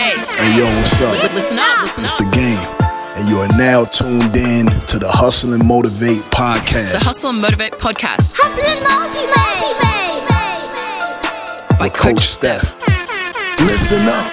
Hey, Hey yo, what's up? listen up, listen up. It's the game, and you are now tuned in to the Hustle and Motivate podcast The Hustle and Motivate podcast Hustle and motivate. by with Coach Steph. Listen up.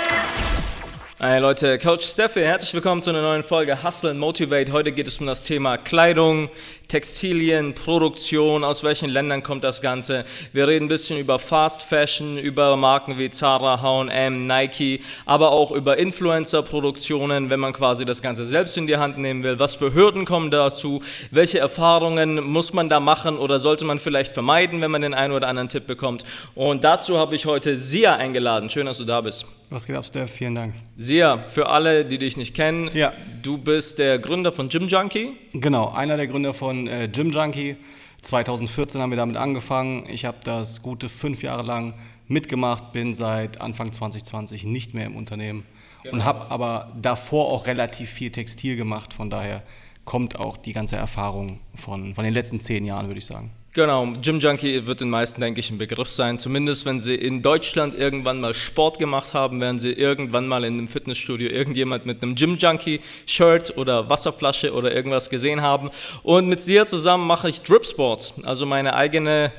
Hey Leute, Coach Steffi, herzlich willkommen zu einer neuen Folge Hustle and Motivate. Heute geht es um das Thema Kleidung, Textilien, Produktion, aus welchen Ländern kommt das Ganze. Wir reden ein bisschen über Fast Fashion, über Marken wie Zara, H&M, Nike, aber auch über Influencer-Produktionen, wenn man quasi das Ganze selbst in die Hand nehmen will. Was für Hürden kommen dazu? Welche Erfahrungen muss man da machen oder sollte man vielleicht vermeiden, wenn man den einen oder anderen Tipp bekommt? Und dazu habe ich heute Sia eingeladen. Schön, dass du da bist. Was geht ab, Steph? Vielen Dank. Sia, für alle, die dich nicht kennen, Ja. du bist der Gründer von Gym Junkie. Genau, einer der Gründer von äh, Gym Junkie. 2014 haben wir damit angefangen. Ich habe das gute fünf Jahre lang mitgemacht, bin seit Anfang 2020 nicht mehr im Unternehmen und habe aber davor auch relativ viel Textil gemacht. Von daher kommt auch die ganze Erfahrung von, von den letzten zehn Jahren, würde ich sagen. Genau, Gym Junkie wird den meisten, denke ich, ein Begriff sein. Zumindest, wenn sie in Deutschland irgendwann mal Sport gemacht haben, werden sie irgendwann mal in einem Fitnessstudio irgendjemand mit einem Gym Junkie-Shirt oder Wasserflasche oder irgendwas gesehen haben. Und mit Sia zusammen mache ich Drip Sports, also meine eigene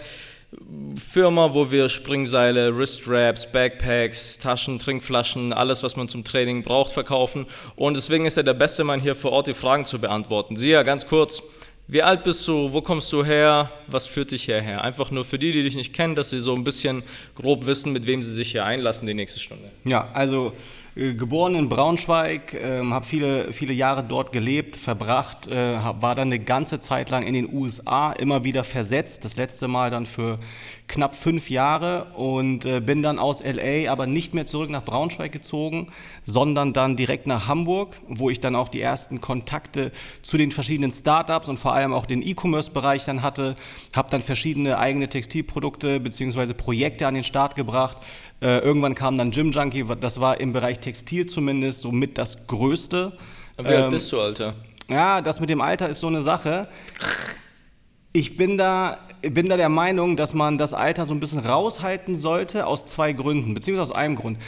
Firma, wo wir Springseile, Wristwraps, Backpacks, Taschen, Trinkflaschen, alles, was man zum Training braucht, verkaufen. Und deswegen ist er der beste Mann hier vor Ort, die Fragen zu beantworten. Sia, ganz kurz, wie alt bist du? Wo kommst du her? Was führt dich hierher? Einfach nur für die, die dich nicht kennen, dass sie so ein bisschen grob wissen, mit wem sie sich hier einlassen die nächste Stunde. Ja, also geboren in Braunschweig, ähm, habe viele, viele Jahre dort gelebt, verbracht, äh, hab, war dann eine ganze Zeit lang in den USA, immer wieder versetzt, das letzte Mal dann für knapp fünf Jahre und äh, bin dann aus LA aber nicht mehr zurück nach Braunschweig gezogen, sondern dann direkt nach Hamburg, wo ich dann auch die ersten Kontakte zu den verschiedenen Startups und vor allem auch den E-Commerce-Bereich dann hatte, habe dann verschiedene eigene Textilprodukte bzw. Projekte an den Start gebracht, äh, irgendwann kam dann Gym Junkie, das war im Bereich Textil zumindest somit das Größte. Wie alt Ähm, bist du, Alter? Ja, das mit dem Alter ist so eine Sache. Ich bin da, bin da der Meinung, dass man das Alter so ein bisschen raushalten sollte, aus zwei Gründen, beziehungsweise aus einem Grund.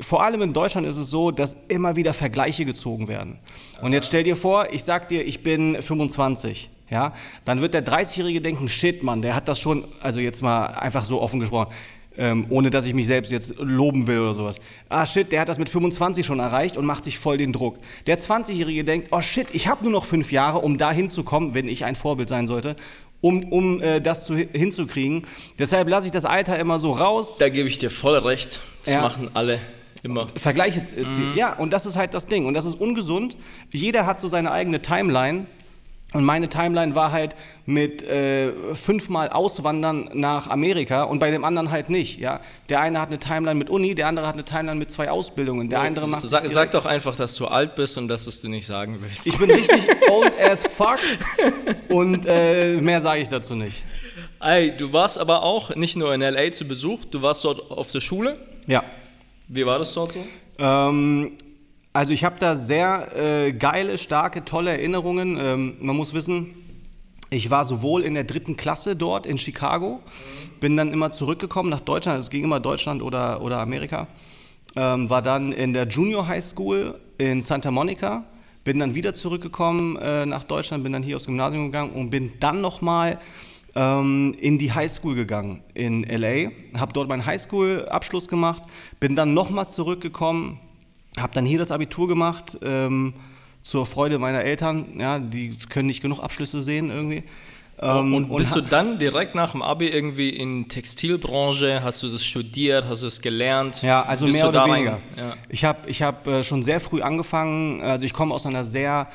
Vor allem in Deutschland ist es so, dass immer wieder Vergleiche gezogen werden. Und jetzt stell dir vor, ich sag dir, ich bin 25. Ja, dann wird der 30-Jährige denken, shit, Mann, der hat das schon, also jetzt mal einfach so offen gesprochen, ähm, ohne dass ich mich selbst jetzt loben will oder sowas. Ah shit, der hat das mit 25 schon erreicht und macht sich voll den Druck. Der 20-Jährige denkt, oh shit, ich habe nur noch fünf Jahre, um da hinzukommen, wenn ich ein Vorbild sein sollte, um, um äh, das zu, hinzukriegen. Deshalb lasse ich das Alter immer so raus. Da gebe ich dir voll recht. Das Ja. machen alle immer. Vergleiche ziehen. Ja, und das ist halt das Ding. Und das ist ungesund. Jeder hat so seine eigene Timeline. Und meine Timeline war halt mit äh, fünfmal Auswandern nach Amerika und bei dem anderen halt nicht. Ja? Der eine hat eine Timeline mit Uni, der andere hat eine Timeline mit zwei Ausbildungen. Der andere macht sag, sag doch einfach, dass du alt bist und dass du es dir nicht sagen willst. Ich bin richtig old as fuck und äh, mehr sage ich dazu nicht. Ey, du warst aber auch nicht nur in LA zu Besuch, du warst dort auf der Schule. Ja. Wie war das dort so? Ähm, also ich habe da sehr äh, geile, starke, tolle Erinnerungen. Ähm, man muss wissen, ich war sowohl in der dritten Klasse dort in Chicago, bin dann immer zurückgekommen nach Deutschland, es ging immer Deutschland oder, oder Amerika, ähm, war dann in der Junior High School in Santa Monica, bin dann wieder zurückgekommen äh, nach Deutschland, bin dann hier aufs Gymnasium gegangen und bin dann nochmal ähm, in die High School gegangen in LA, habe dort meinen High School Abschluss gemacht, bin dann nochmal zurückgekommen, habe dann hier das Abitur gemacht, ähm, zur Freude meiner Eltern, ja, die können nicht genug Abschlüsse sehen irgendwie. Ähm, und bist du dann direkt nach dem Abi irgendwie in Textilbranche? Hast du das studiert? Hast du es gelernt? Ja, also Bist mehr oder weniger. Ja. Ich habe ich hab, äh, schon sehr früh angefangen, also ich komme aus einer sehr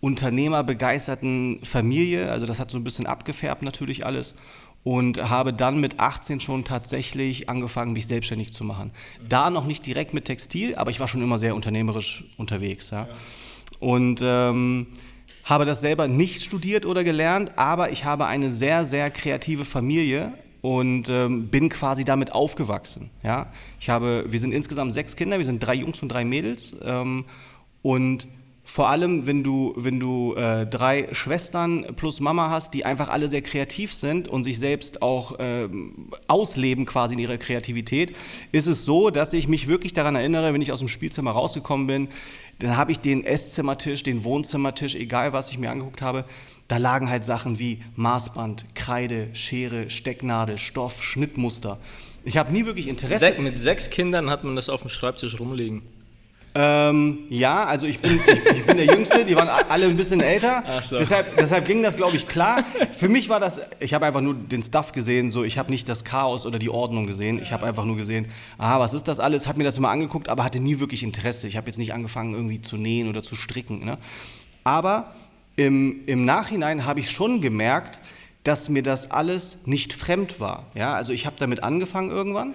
unternehmerbegeisterten Familie, also das hat so ein bisschen abgefärbt natürlich alles und habe dann mit 18 schon tatsächlich angefangen, mich selbstständig zu machen. Da noch nicht direkt mit Textil, aber ich war schon immer sehr unternehmerisch unterwegs. Ja. Und ähm, habe das selber nicht studiert oder gelernt, aber ich habe eine sehr, sehr kreative Familie und ähm, bin quasi damit aufgewachsen. Ja? Ich habe, wir sind insgesamt sechs Kinder, wir sind drei Jungs und drei Mädels ähm, und vor allem, wenn du, wenn du äh, drei Schwestern plus Mama hast, die einfach alle sehr kreativ sind und sich selbst auch ähm, ausleben quasi in ihrer Kreativität, ist es so, dass ich mich wirklich daran erinnere, wenn ich aus dem Spielzimmer rausgekommen bin, dann habe ich den Esszimmertisch, den Wohnzimmertisch, egal was ich mir angeguckt habe, da lagen halt Sachen wie Maßband, Kreide, Schere, Stecknadel, Stoff, Schnittmuster. Ich habe nie wirklich Interesse. Mit sechs Kindern hat man das auf dem Schreibtisch rumliegen. Ähm, ja, also ich bin, ich, ich bin der Jüngste, die waren alle ein bisschen älter. Ach so. deshalb, deshalb ging das, glaube ich, klar. Für mich war das, ich habe einfach nur den Stuff gesehen, so ich habe nicht das Chaos oder die Ordnung gesehen. Ich habe einfach nur gesehen, ah, was ist das alles? Habe mir das immer angeguckt, aber hatte nie wirklich Interesse. Ich habe jetzt nicht angefangen, irgendwie zu nähen oder zu stricken. Ne? Aber im, im Nachhinein habe ich schon gemerkt, dass mir das alles nicht fremd war. Ja, also ich habe damit angefangen irgendwann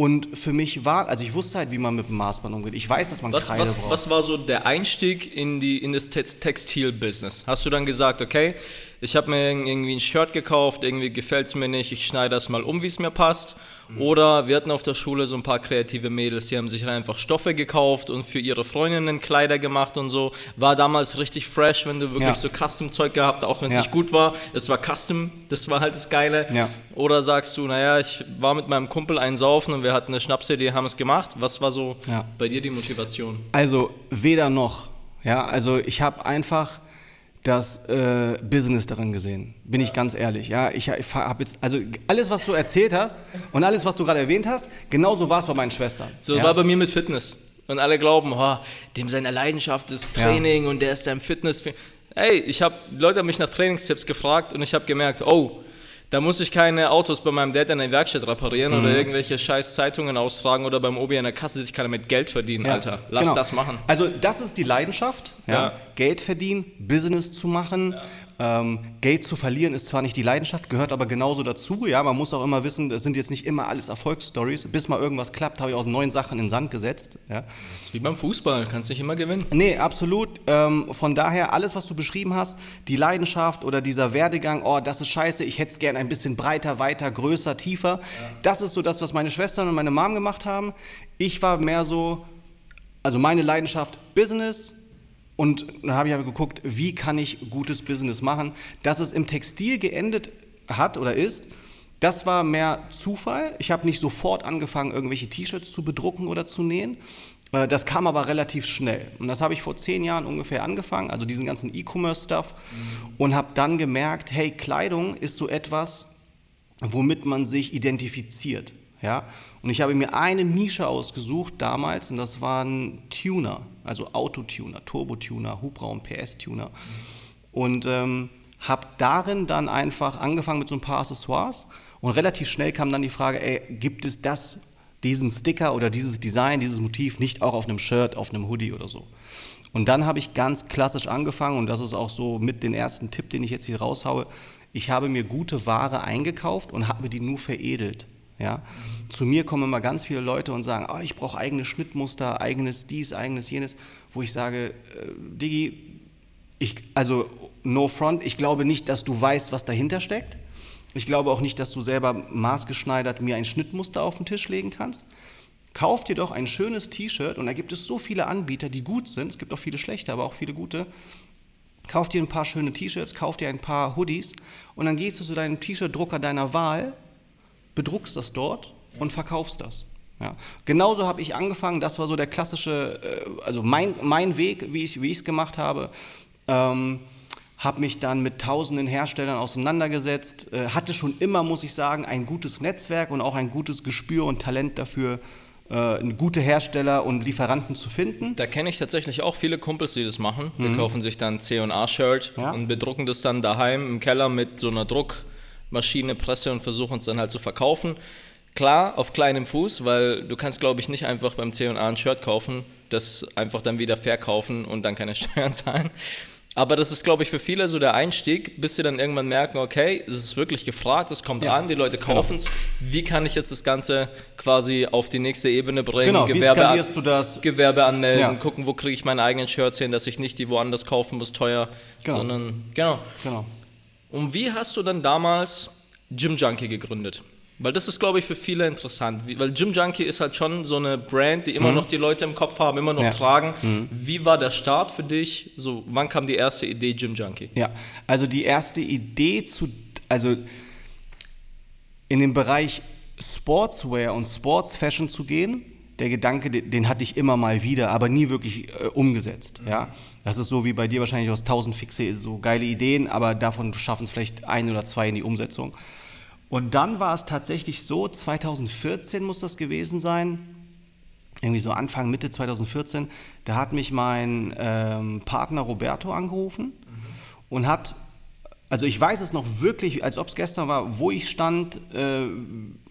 und für mich war, also ich wusste halt, wie man mit dem Maßband umgeht. Ich weiß, dass man Was, Kreide was, braucht. was war so der Einstieg in, die, in das Tex- Textil-Business? Hast du dann gesagt, okay, ich habe mir irgendwie ein Shirt gekauft, irgendwie gefällt es mir nicht, ich schneide das mal um, wie es mir passt? Mhm. Oder wir hatten auf der Schule so ein paar kreative Mädels, die haben sich einfach Stoffe gekauft und für ihre Freundinnen Kleider gemacht und so. War damals richtig fresh, wenn du wirklich Ja. so Custom-Zeug gehabt, auch wenn es Ja. nicht gut war. Es war Custom, das war halt das Geile. Ja. Oder sagst du, naja, ich war mit meinem Kumpel einsaufen und wir hatten eine Schnapsidee, haben es gemacht. Was war so bei dir die Motivation? Also weder noch. Ja, also ich habe einfach das äh, Business darin gesehen. Bin ich ganz ehrlich. Ja, ich, ich habe jetzt also alles, was du erzählt hast und alles, was du gerade erwähnt hast, genauso war es bei meinen Schwestern. So ja? war bei mir mit Fitness. Und alle glauben, oh, dem seine Leidenschaft ist Ja. Training und der ist da im Fitness. Ey, ich habe Leute haben mich nach Trainingstipps gefragt und ich habe gemerkt, oh, da muss ich keine Autos bei meinem Dad in der Werkstatt reparieren Mhm. oder irgendwelche scheiß Zeitungen austragen oder beim Obi an der Kasse sich keiner mit Geld verdienen, Ja, Alter. Lass genau. das machen. Also das ist die Leidenschaft. Ja. Geld verdienen, Business zu machen. Ähm, Geld zu verlieren ist zwar nicht die Leidenschaft, gehört aber genauso dazu. Ja, man muss auch immer wissen, das sind jetzt nicht immer alles Erfolgsstories. Bis mal irgendwas klappt, habe ich auch neun Sachen in den Sand gesetzt. Ja. Das ist wie beim Fußball, kannst nicht immer gewinnen. Nee, absolut. Ähm, von daher, alles, was du beschrieben hast, die Leidenschaft oder dieser Werdegang, oh, das ist scheiße, ich hätte es gern ein bisschen breiter, weiter, größer, tiefer. Das ist so das, was meine Schwestern und meine Mom gemacht haben. Ich war mehr so, also meine Leidenschaft Business. Und dann habe ich aber geguckt, wie kann ich gutes Business machen. Dass es im Textil geendet hat oder ist, das war mehr Zufall. Ich habe nicht sofort angefangen, irgendwelche T-Shirts zu bedrucken oder zu nähen. Äh, Das kam aber relativ schnell. Und das habe ich vor zehn Jahren ungefähr angefangen, also diesen ganzen E-Commerce-Stuff. Und habe dann gemerkt, hey, Kleidung ist so etwas, womit man sich identifiziert. Ja? Und ich habe mir eine Nische ausgesucht damals und das waren Tuner, also Autotuner, Turbotuner, Hubraum, PS-Tuner. Und ähm, habe darin dann einfach angefangen mit so ein paar Accessoires und relativ schnell kam dann die Frage, ey, gibt es das, diesen Sticker oder dieses Design, dieses Motiv nicht auch auf einem Shirt, auf einem Hoodie oder so? Und dann habe ich ganz klassisch angefangen und das ist auch so mit den ersten Tipp, den ich jetzt hier raushaue. Ich habe mir gute Ware eingekauft und habe die nur veredelt. Ja? Zu mir kommen immer ganz viele Leute und sagen, oh, ich brauche eigene Schnittmuster, eigenes dies, eigenes jenes, wo ich sage, äh, Digi, ich, also no front, ich glaube nicht, dass du weißt, was dahinter steckt. Ich glaube auch nicht, dass du selber maßgeschneidert mir ein Schnittmuster auf den Tisch legen kannst. Kauf dir doch ein schönes T-Shirt und da gibt es so viele Anbieter, die gut sind. Es gibt auch viele schlechte, aber auch viele gute. Kauf dir ein paar schöne T-Shirts, kauf dir ein paar Hoodies und dann gehst du zu deinem T-Shirt-Drucker deiner Wahl, bedruckst das dort und verkaufst das. Ja. Genauso habe ich angefangen, das war so der klassische, äh, also mein, mein Weg, wie ich es gemacht habe. Ähm, habe mich dann mit tausenden Herstellern auseinandergesetzt, äh, hatte schon immer, muss ich sagen, ein gutes Netzwerk und auch ein gutes Gespür und Talent dafür, äh, gute Hersteller und Lieferanten zu finden. Da kenne ich tatsächlich auch viele Kumpels, die das machen. Die kaufen sich dann C&A-Shirt Mhm. Ja. und bedrucken das dann daheim im Keller mit so einer Druckmaschine, Presse und versuchen es dann halt zu verkaufen. Klar, auf kleinem Fuß, weil du kannst, glaube ich, nicht einfach beim C&A ein Shirt kaufen, das einfach dann wieder verkaufen und dann keine Steuern zahlen. Aber das ist, glaube ich, für viele so der Einstieg, bis sie dann irgendwann merken, okay, es ist wirklich gefragt, es kommt Ja, an, die Leute kaufen es. Wie kann ich jetzt das Ganze quasi auf die nächste Ebene bringen? Genau, wie Gewerbe an- skalierst du das? Gewerbe anmelden, Ja. gucken, wo kriege ich meine eigenen Shirts hin, dass ich nicht die woanders kaufen muss, teuer, Genau. sondern, genau. Genau. Und wie hast du dann damals Gym Junkie gegründet? Weil das ist, glaube ich, für viele interessant. Wie, weil Gym Junkie ist halt schon so eine Brand, die immer noch die Leute im Kopf haben, immer noch Mhm. Ja. tragen. Wie war der Start für dich? So, wann kam die erste Idee Gym Junkie? Ja, also die erste Idee zu, also in den Bereich Sportswear und Sports Fashion zu gehen, der Gedanke, den, den hatte ich immer mal wieder, aber nie wirklich äh, umgesetzt. Ja, das ist so wie bei dir wahrscheinlich aus tausend fixe so geile Ideen, aber davon schaffen es vielleicht ein oder zwei in die Umsetzung. Und dann war es tatsächlich so, 2014 muss das gewesen sein, irgendwie so Anfang, Mitte 2014, da hat mich mein ähm, Partner Roberto angerufen und hat, also ich weiß es noch wirklich, als ob es gestern war, wo ich stand, äh,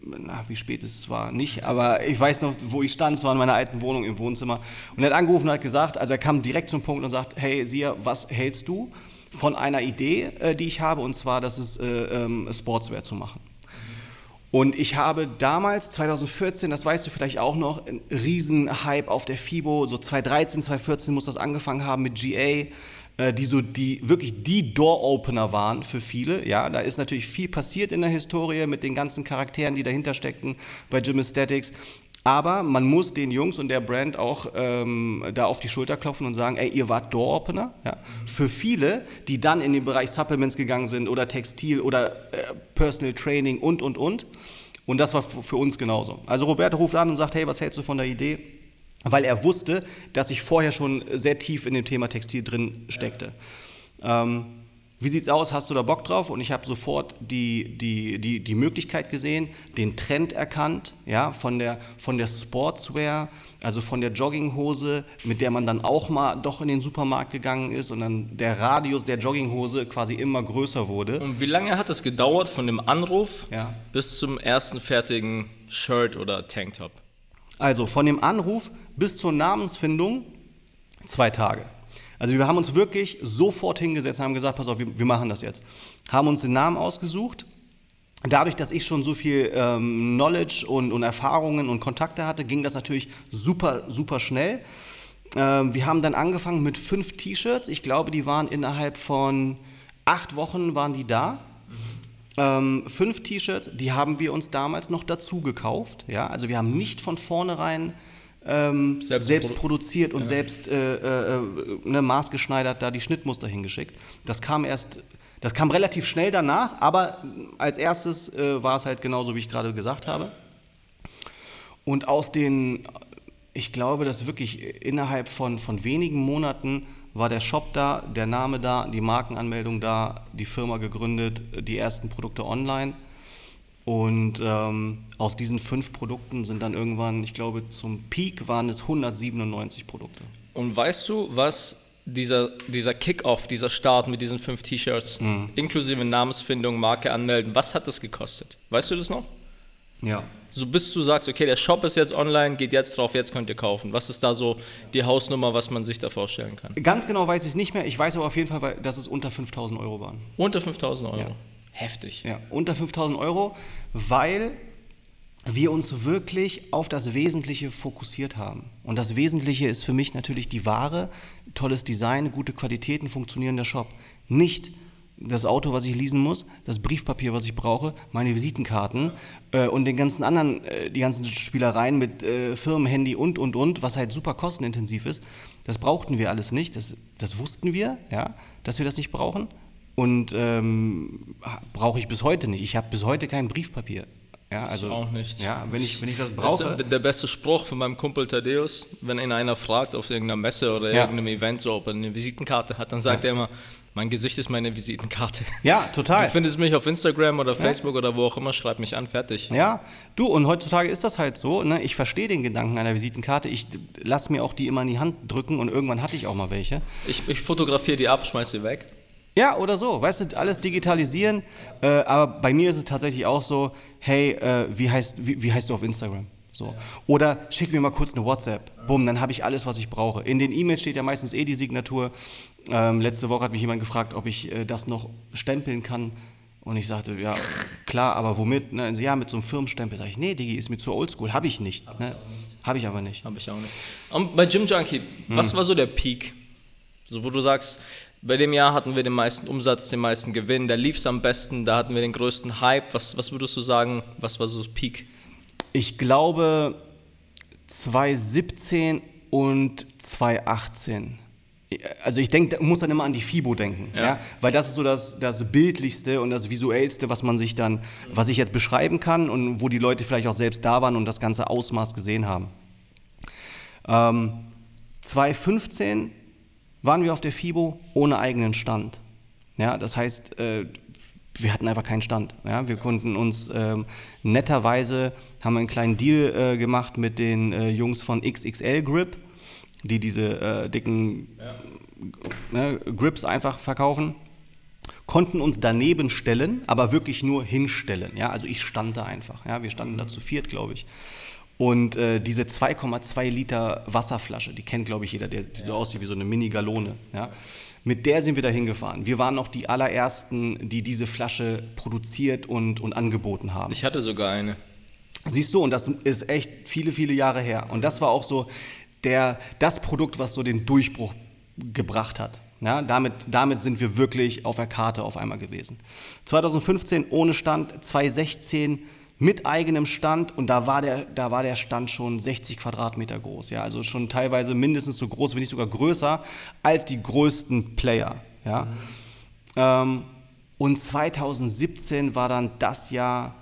na, wie spät es war, nicht, aber ich weiß noch, wo ich stand, es war in meiner alten Wohnung im Wohnzimmer und er hat angerufen und hat gesagt, also er kam direkt zum Punkt und sagt, hey Sia, was hältst du von einer Idee, äh, die ich habe, und zwar, das ist äh, ähm, Sportswear zu machen. Und ich habe damals, 2014, das weißt du vielleicht auch noch, einen riesen Hype auf der FIBO, so 2013, 2014 muss das angefangen haben mit GA, äh, die so die, wirklich die Door-Opener waren für viele. Ja, da ist natürlich viel passiert in der Historie mit den ganzen Charakteren, die dahinter steckten bei Gym Aesthetics. Aber man muss den Jungs und der Brand auch ähm, da auf die Schulter klopfen und sagen, ey, ihr wart Door-Opener. Ja? Für viele, die dann in den Bereich Supplements gegangen sind oder Textil oder äh, Personal Training und, und, und. Und das war für uns genauso. Also Roberto ruft an und sagt, hey, was hältst du von der Idee? Weil er wusste, dass ich vorher schon sehr tief in dem Thema Textil drin steckte. Ähm, wie sieht's aus? Hast du da Bock drauf? Und ich habe sofort die, die, die, die Möglichkeit gesehen, den Trend erkannt, ja, von der, von der Sportswear, also von der Jogginghose, mit der man dann auch mal doch in den Supermarkt gegangen ist und dann der Radius der Jogginghose quasi immer größer wurde. Und wie lange hat es gedauert von dem Anruf Ja. bis zum ersten fertigen Shirt oder Tanktop? Also von dem Anruf bis zur Namensfindung zwei Tage. Also wir haben uns wirklich sofort hingesetzt und haben gesagt, pass auf, wir, wir machen das jetzt. Haben uns den Namen ausgesucht. Dadurch, dass ich schon so viel ähm, Knowledge und, und Erfahrungen und Kontakte hatte, ging das natürlich super, super schnell. Ähm, wir haben dann angefangen mit fünf T-Shirts. Ich glaube, die waren innerhalb von acht Wochen waren die da. Ähm, fünf T-Shirts, die haben wir uns damals noch dazu gekauft. Ja? Also wir haben nicht von vornherein ähm, Selbst selbst, produ- produziert und selbst äh, äh, äh, ne, maßgeschneidert da die Schnittmuster hingeschickt. Das kam erst, das kam relativ schnell danach, aber als erstes äh, war es halt genauso, wie ich gerade gesagt habe. Und aus den, ich glaube, dass wirklich innerhalb von, von wenigen Monaten war der Shop da, der Name da, die Markenanmeldung da, die Firma gegründet, die ersten Produkte online. Und ähm, aus diesen fünf Produkten sind dann irgendwann, ich glaube, zum Peak waren es 197 Produkte. Und weißt du, was dieser, dieser Kick-Off, dieser Start mit diesen fünf T-Shirts, Mhm. inklusive Namensfindung, Marke anmelden, was hat das gekostet? Weißt du das noch? Ja. So bis du sagst, okay, der Shop ist jetzt online, geht jetzt drauf, jetzt könnt ihr kaufen. Was ist da so die Hausnummer, was man sich da vorstellen kann? Ganz genau weiß ich es nicht mehr. Ich weiß aber auf jeden Fall, weil- dass es unter 5000 Euro waren. Unter 5000 Euro. Ja. Heftig. Ja, unter 5000 Euro, weil wir uns wirklich auf das Wesentliche fokussiert haben. Und das Wesentliche ist für mich natürlich die Ware, tolles Design, gute Qualität, ein funktionierender Shop. Nicht das Auto, was ich leasen muss, das Briefpapier, was ich brauche, meine Visitenkarten äh, und den ganzen anderen, äh, die ganzen Spielereien mit äh, Firmenhandy und, und, und, was halt super kostenintensiv ist. Das brauchten wir alles nicht. Das, das wussten wir, ja, dass wir das nicht brauchen. Und ähm, brauche ich bis heute nicht. Ich habe bis heute kein Briefpapier. Ja, also, auch nicht. Ja, wenn ich, wenn ich das Das brauche. ist der beste Spruch von meinem Kumpel Thaddeus, wenn ihn einer fragt auf irgendeiner Messe oder Ja. irgendeinem Event, so, ob er eine Visitenkarte hat, dann sagt er immer, mein Gesicht ist meine Visitenkarte. ja, total. Du findest mich auf Instagram oder Facebook oder wo auch immer, schreib mich an, fertig. Ja, du, und heutzutage ist das halt so, ne? ich verstehe den Gedanken einer Visitenkarte, ich lasse mir auch die immer in die Hand drücken und irgendwann hatte ich auch mal welche. Ich, ich fotografiere die ab, schmeiß sie weg. Ja, oder so, weißt du, alles digitalisieren, äh, aber bei mir ist es tatsächlich auch so, hey, äh, wie, heißt, wie, wie heißt du auf Instagram? So. Oder schick mir mal kurz eine WhatsApp. Bumm, dann habe ich alles, was ich brauche. In den E-Mails steht ja meistens eh die Signatur. Ähm, letzte Woche hat mich jemand gefragt, ob ich äh, das noch stempeln kann. Und ich sagte, ja, klar, aber womit? Ne? Also, ja, mit so einem Firmenstempel. Sag ich, nee, Digi, ist mir zu oldschool. Habe ich nicht. Ne? Habe ich aber nicht. Habe ich auch nicht. Und bei Gym Junkie, Hm. was war so der Peak? So, wo du sagst, Bei dem Jahr hatten wir den meisten Umsatz, den meisten Gewinn, da lief es am besten, da hatten wir den größten Hype. Was, was würdest du sagen, was war so das Peak? Ich glaube 2017 und 2018. Also ich denke, muss dann immer an die FIBO denken, ja. Ja. weil das ist so das, das bildlichste und das visuellste, was man sich dann, was ich jetzt beschreiben kann und wo die Leute vielleicht auch selbst da waren und das ganze Ausmaß gesehen haben. Ähm, 2015 waren wir auf der FIBO ohne eigenen Stand. Ja, das heißt, äh, wir hatten einfach keinen Stand. Ja, wir konnten uns ähm, netterweise haben einen kleinen Deal äh, gemacht mit den äh, Jungs von XXL Grip, die diese äh, dicken ne, Grips einfach verkaufen. Konnten uns daneben stellen, aber wirklich nur hinstellen. Ja, also ich stand da einfach. Ja, wir standen da zu viert, glaube ich. Und äh, diese 2,2 Liter Wasserflasche, die kennt, glaube ich, jeder, der, die so aussieht wie so eine Mini-Galone. Ja? Mit der sind wir da hingefahren. Wir waren noch die allerersten, die diese Flasche produziert und, und angeboten haben. Ich hatte sogar eine. Siehst du, und das ist echt viele, viele Jahre her. Und das war auch so der, das Produkt, was so den Durchbruch gebracht hat. Ja, damit, damit sind wir wirklich auf der Karte auf einmal gewesen. 2015 ohne Stand, 2016 mit eigenem Stand und da war der, da war der Stand schon 60 Quadratmeter groß. Ja, also schon teilweise mindestens so groß, wenn nicht sogar größer als die größten Player. Ja. Ähm, und 2017 war dann das Jahr,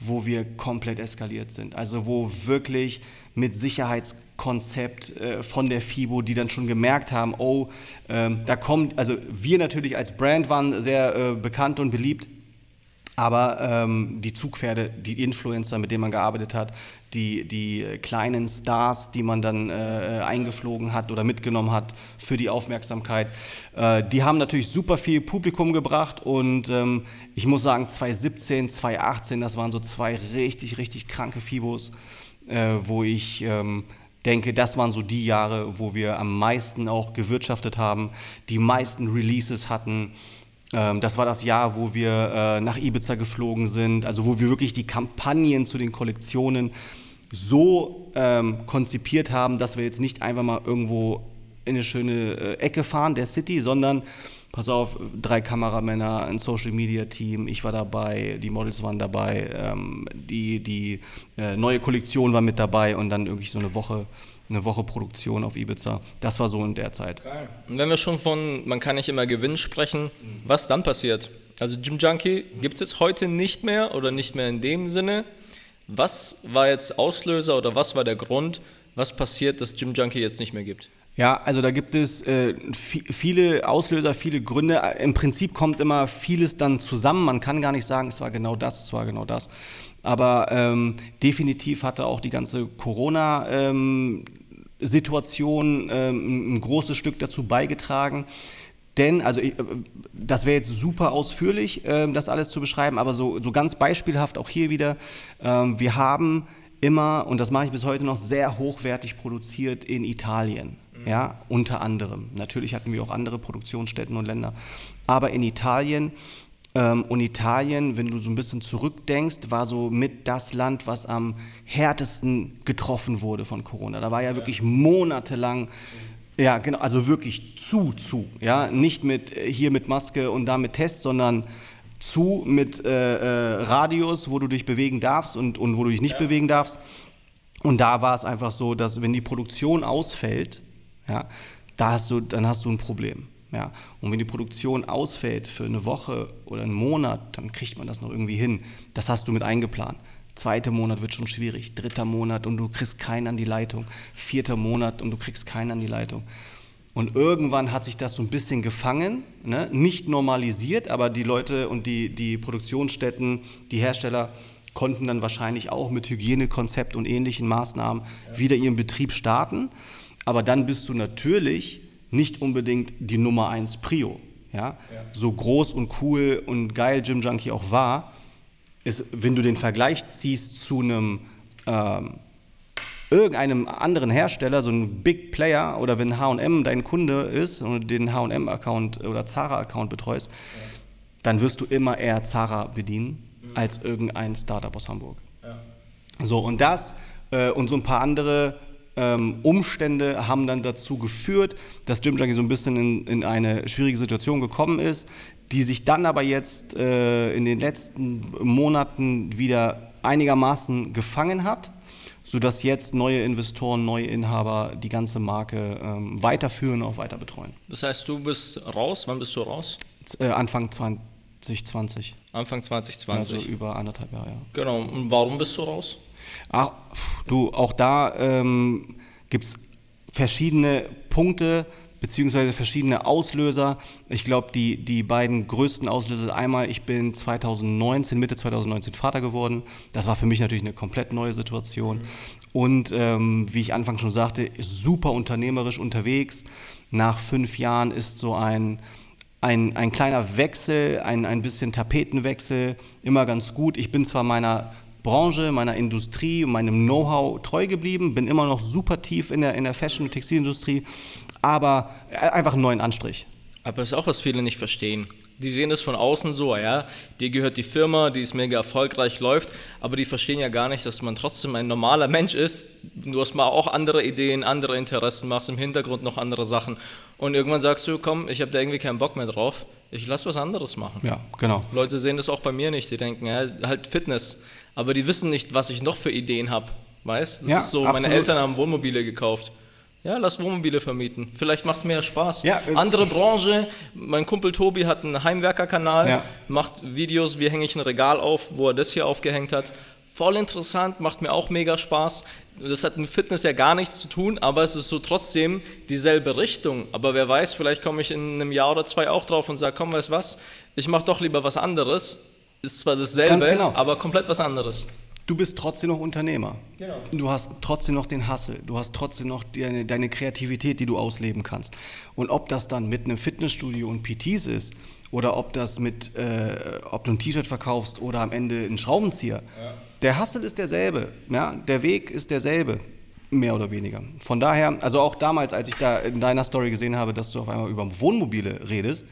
wo wir komplett eskaliert sind. Also wo wirklich mit Sicherheitskonzept äh, von der FIBO, die dann schon gemerkt haben, oh, ähm, da kommt, also wir natürlich als Brand waren sehr äh, bekannt und beliebt, aber ähm, die Zugpferde, die Influencer, mit denen man gearbeitet hat, die, die kleinen Stars, die man dann äh, eingeflogen hat oder mitgenommen hat für die Aufmerksamkeit, äh, die haben natürlich super viel Publikum gebracht und ähm, ich muss sagen, 2017, 2018, das waren so zwei richtig, richtig kranke Fibos, äh, wo ich ähm, denke, das waren so die Jahre, wo wir am meisten auch gewirtschaftet haben, die meisten Releases hatten. Ähm, das war das Jahr, wo wir äh, nach Ibiza geflogen sind, also wo wir wirklich die Kampagnen zu den Kollektionen so ähm, konzipiert haben, dass wir jetzt nicht einfach mal irgendwo in eine schöne äh, Ecke fahren der City, sondern pass auf, drei Kameramänner, ein Social Media Team, ich war dabei, die Models waren dabei, ähm, die, die äh, neue Kollektion war mit dabei und dann irgendwie so eine Woche, eine Woche Produktion auf Ibiza. Das war so in der Zeit. Und wenn wir schon von, man kann nicht immer Gewinn sprechen, was dann passiert? Also Gym Junkie gibt es jetzt heute nicht mehr oder nicht mehr in dem Sinne. Was war jetzt Auslöser oder was war der Grund, was passiert, dass Gym Junkie jetzt nicht mehr gibt? Ja, also da gibt es äh, vi- viele Auslöser, viele Gründe. Im Prinzip kommt immer vieles dann zusammen. Man kann gar nicht sagen, es war genau das, es war genau das. Aber ähm, definitiv hatte auch die ganze Corona-Situation ähm, ein großes Stück dazu beigetragen. Denn, also äh, das wäre jetzt super ausführlich, ähm, das alles zu beschreiben, aber so, so ganz beispielhaft auch hier wieder, ähm, wir haben immer, und das mache ich bis heute noch, sehr hochwertig produziert in Italien. Ja, unter anderem. Natürlich hatten wir auch andere Produktionsstätten und Länder. Aber in Italien, ähm, und Italien, wenn du so ein bisschen zurückdenkst, war so mit das Land, was am härtesten getroffen wurde von Corona. Da war ja wirklich monatelang ja, genau, also wirklich zu, zu. Ja, nicht mit äh, hier mit Maske und da mit Test, sondern zu mit äh, äh, Radius, wo du dich bewegen darfst und, und wo du dich nicht bewegen darfst. Und da war es einfach so, dass wenn die Produktion ausfällt, ja, da hast du, dann hast du ein Problem. Ja. Und wenn die Produktion ausfällt für eine Woche oder einen Monat, dann kriegt man das noch irgendwie hin. Das hast du mit eingeplant. Zweiter Monat wird schon schwierig, dritter Monat und du kriegst keinen an die Leitung, vierter Monat und du kriegst keinen an die Leitung. Und irgendwann hat sich das so ein bisschen gefangen, ne? nicht normalisiert, aber die Leute und die, die Produktionsstätten, die Hersteller konnten dann wahrscheinlich auch mit Hygienekonzept und ähnlichen Maßnahmen wieder ihren Betrieb starten. Aber dann bist du natürlich nicht unbedingt die Nummer eins Prio. Ja? So groß und cool und geil Jim Junkie auch war, ist, wenn du den Vergleich ziehst zu einem ähm, irgendeinem anderen Hersteller, so ein Big Player oder wenn H&M dein Kunde ist und den H&M-Account oder Zara-Account betreust, dann wirst du immer eher Zara bedienen als irgendein Startup aus Hamburg. So, und das äh, und so ein paar andere ähm, Umstände haben dann dazu geführt, dass Jim Junkie so ein bisschen in, in eine schwierige Situation gekommen ist, die sich dann aber jetzt äh, in den letzten Monaten wieder einigermaßen gefangen hat, sodass jetzt neue Investoren, neue Inhaber die ganze Marke ähm, weiterführen und auch weiter betreuen. Das heißt, du bist raus. Wann bist du raus? Z- Äh, Anfang 2020, Anfang 2020. also über anderthalb Jahre, ja. genau. Und warum bist du raus? Ach, du, auch da ähm, gibt es verschiedene Punkte beziehungsweise verschiedene Auslöser. Ich glaube, die, die beiden größten Auslöser, einmal, ich bin 2019, Mitte 2019 Vater geworden. Das war für mich natürlich eine komplett neue Situation. Und ähm, wie ich anfangs schon sagte, super unternehmerisch unterwegs. Nach fünf Jahren ist so ein, ein, ein kleiner Wechsel, ein, ein bisschen Tapetenwechsel immer ganz gut. Ich bin zwar meiner Branche, meiner Industrie, meinem Know-how treu geblieben, bin immer noch super tief in der, in der Fashion- und Textilindustrie, aber äh, einfach einen neuen Anstrich. Aber das ist auch, was viele nicht verstehen. Die sehen das von außen so, ja, dir gehört die Firma, die ist mega erfolgreich, läuft, aber die verstehen ja gar nicht, dass man trotzdem ein normaler Mensch ist. Du hast mal auch andere Ideen, andere Interessen, machst im Hintergrund noch andere Sachen und irgendwann sagst du, komm, ich habe da irgendwie keinen Bock mehr drauf, ich lass was anderes machen. Ja, genau. Leute sehen das auch bei mir nicht, die denken, ja, halt Fitness, aber die wissen nicht, was ich noch für Ideen habe, weißt? Das Ja, ist so, meine absolut. Eltern haben Wohnmobile gekauft. Ja, lass Wohnmobile vermieten. Vielleicht macht es mehr Spaß. Ja, äh, Andere Branche, mein Kumpel Tobi hat einen Heimwerkerkanal, Ja. macht Videos, wie hänge ich ein Regal auf, wo er das hier aufgehängt hat. Voll interessant, macht mir auch mega Spaß. Das hat mit Fitness ja gar nichts zu tun, aber es ist so trotzdem dieselbe Richtung. Aber wer weiß, vielleicht komme ich in einem Jahr oder zwei auch drauf und sage, komm, weißt was, ich mache doch lieber was anderes. Ist zwar dasselbe, genau. aber komplett was anderes. Du bist trotzdem noch Unternehmer. Genau. Du hast trotzdem noch den Hustle. Du hast trotzdem noch deine, deine Kreativität, die du ausleben kannst. Und ob das dann mit einem Fitnessstudio und PTs ist oder ob das mit, äh, ob du ein T-Shirt verkaufst oder am Ende einen Schraubenzieher, der Hustle ist derselbe. Ja? Der Weg ist derselbe. Mehr oder weniger. Von daher, also auch damals, als ich da in deiner Story gesehen habe, dass du auf einmal über Wohnmobile redest,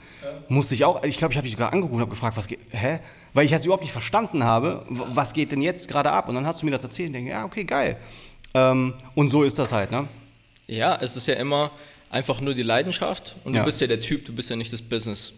musste ich auch, ich glaube, ich habe dich sogar angeguckt und habe gefragt, was geht, hä? Weil ich das überhaupt nicht verstanden habe, was geht denn jetzt gerade ab? Und dann hast du mir das erzählt und denke, ja, okay, geil. Ähm, und so ist das halt, ne? Ja, es ist ja immer einfach nur die Leidenschaft und Ja. du bist ja der Typ, du bist ja nicht das Business.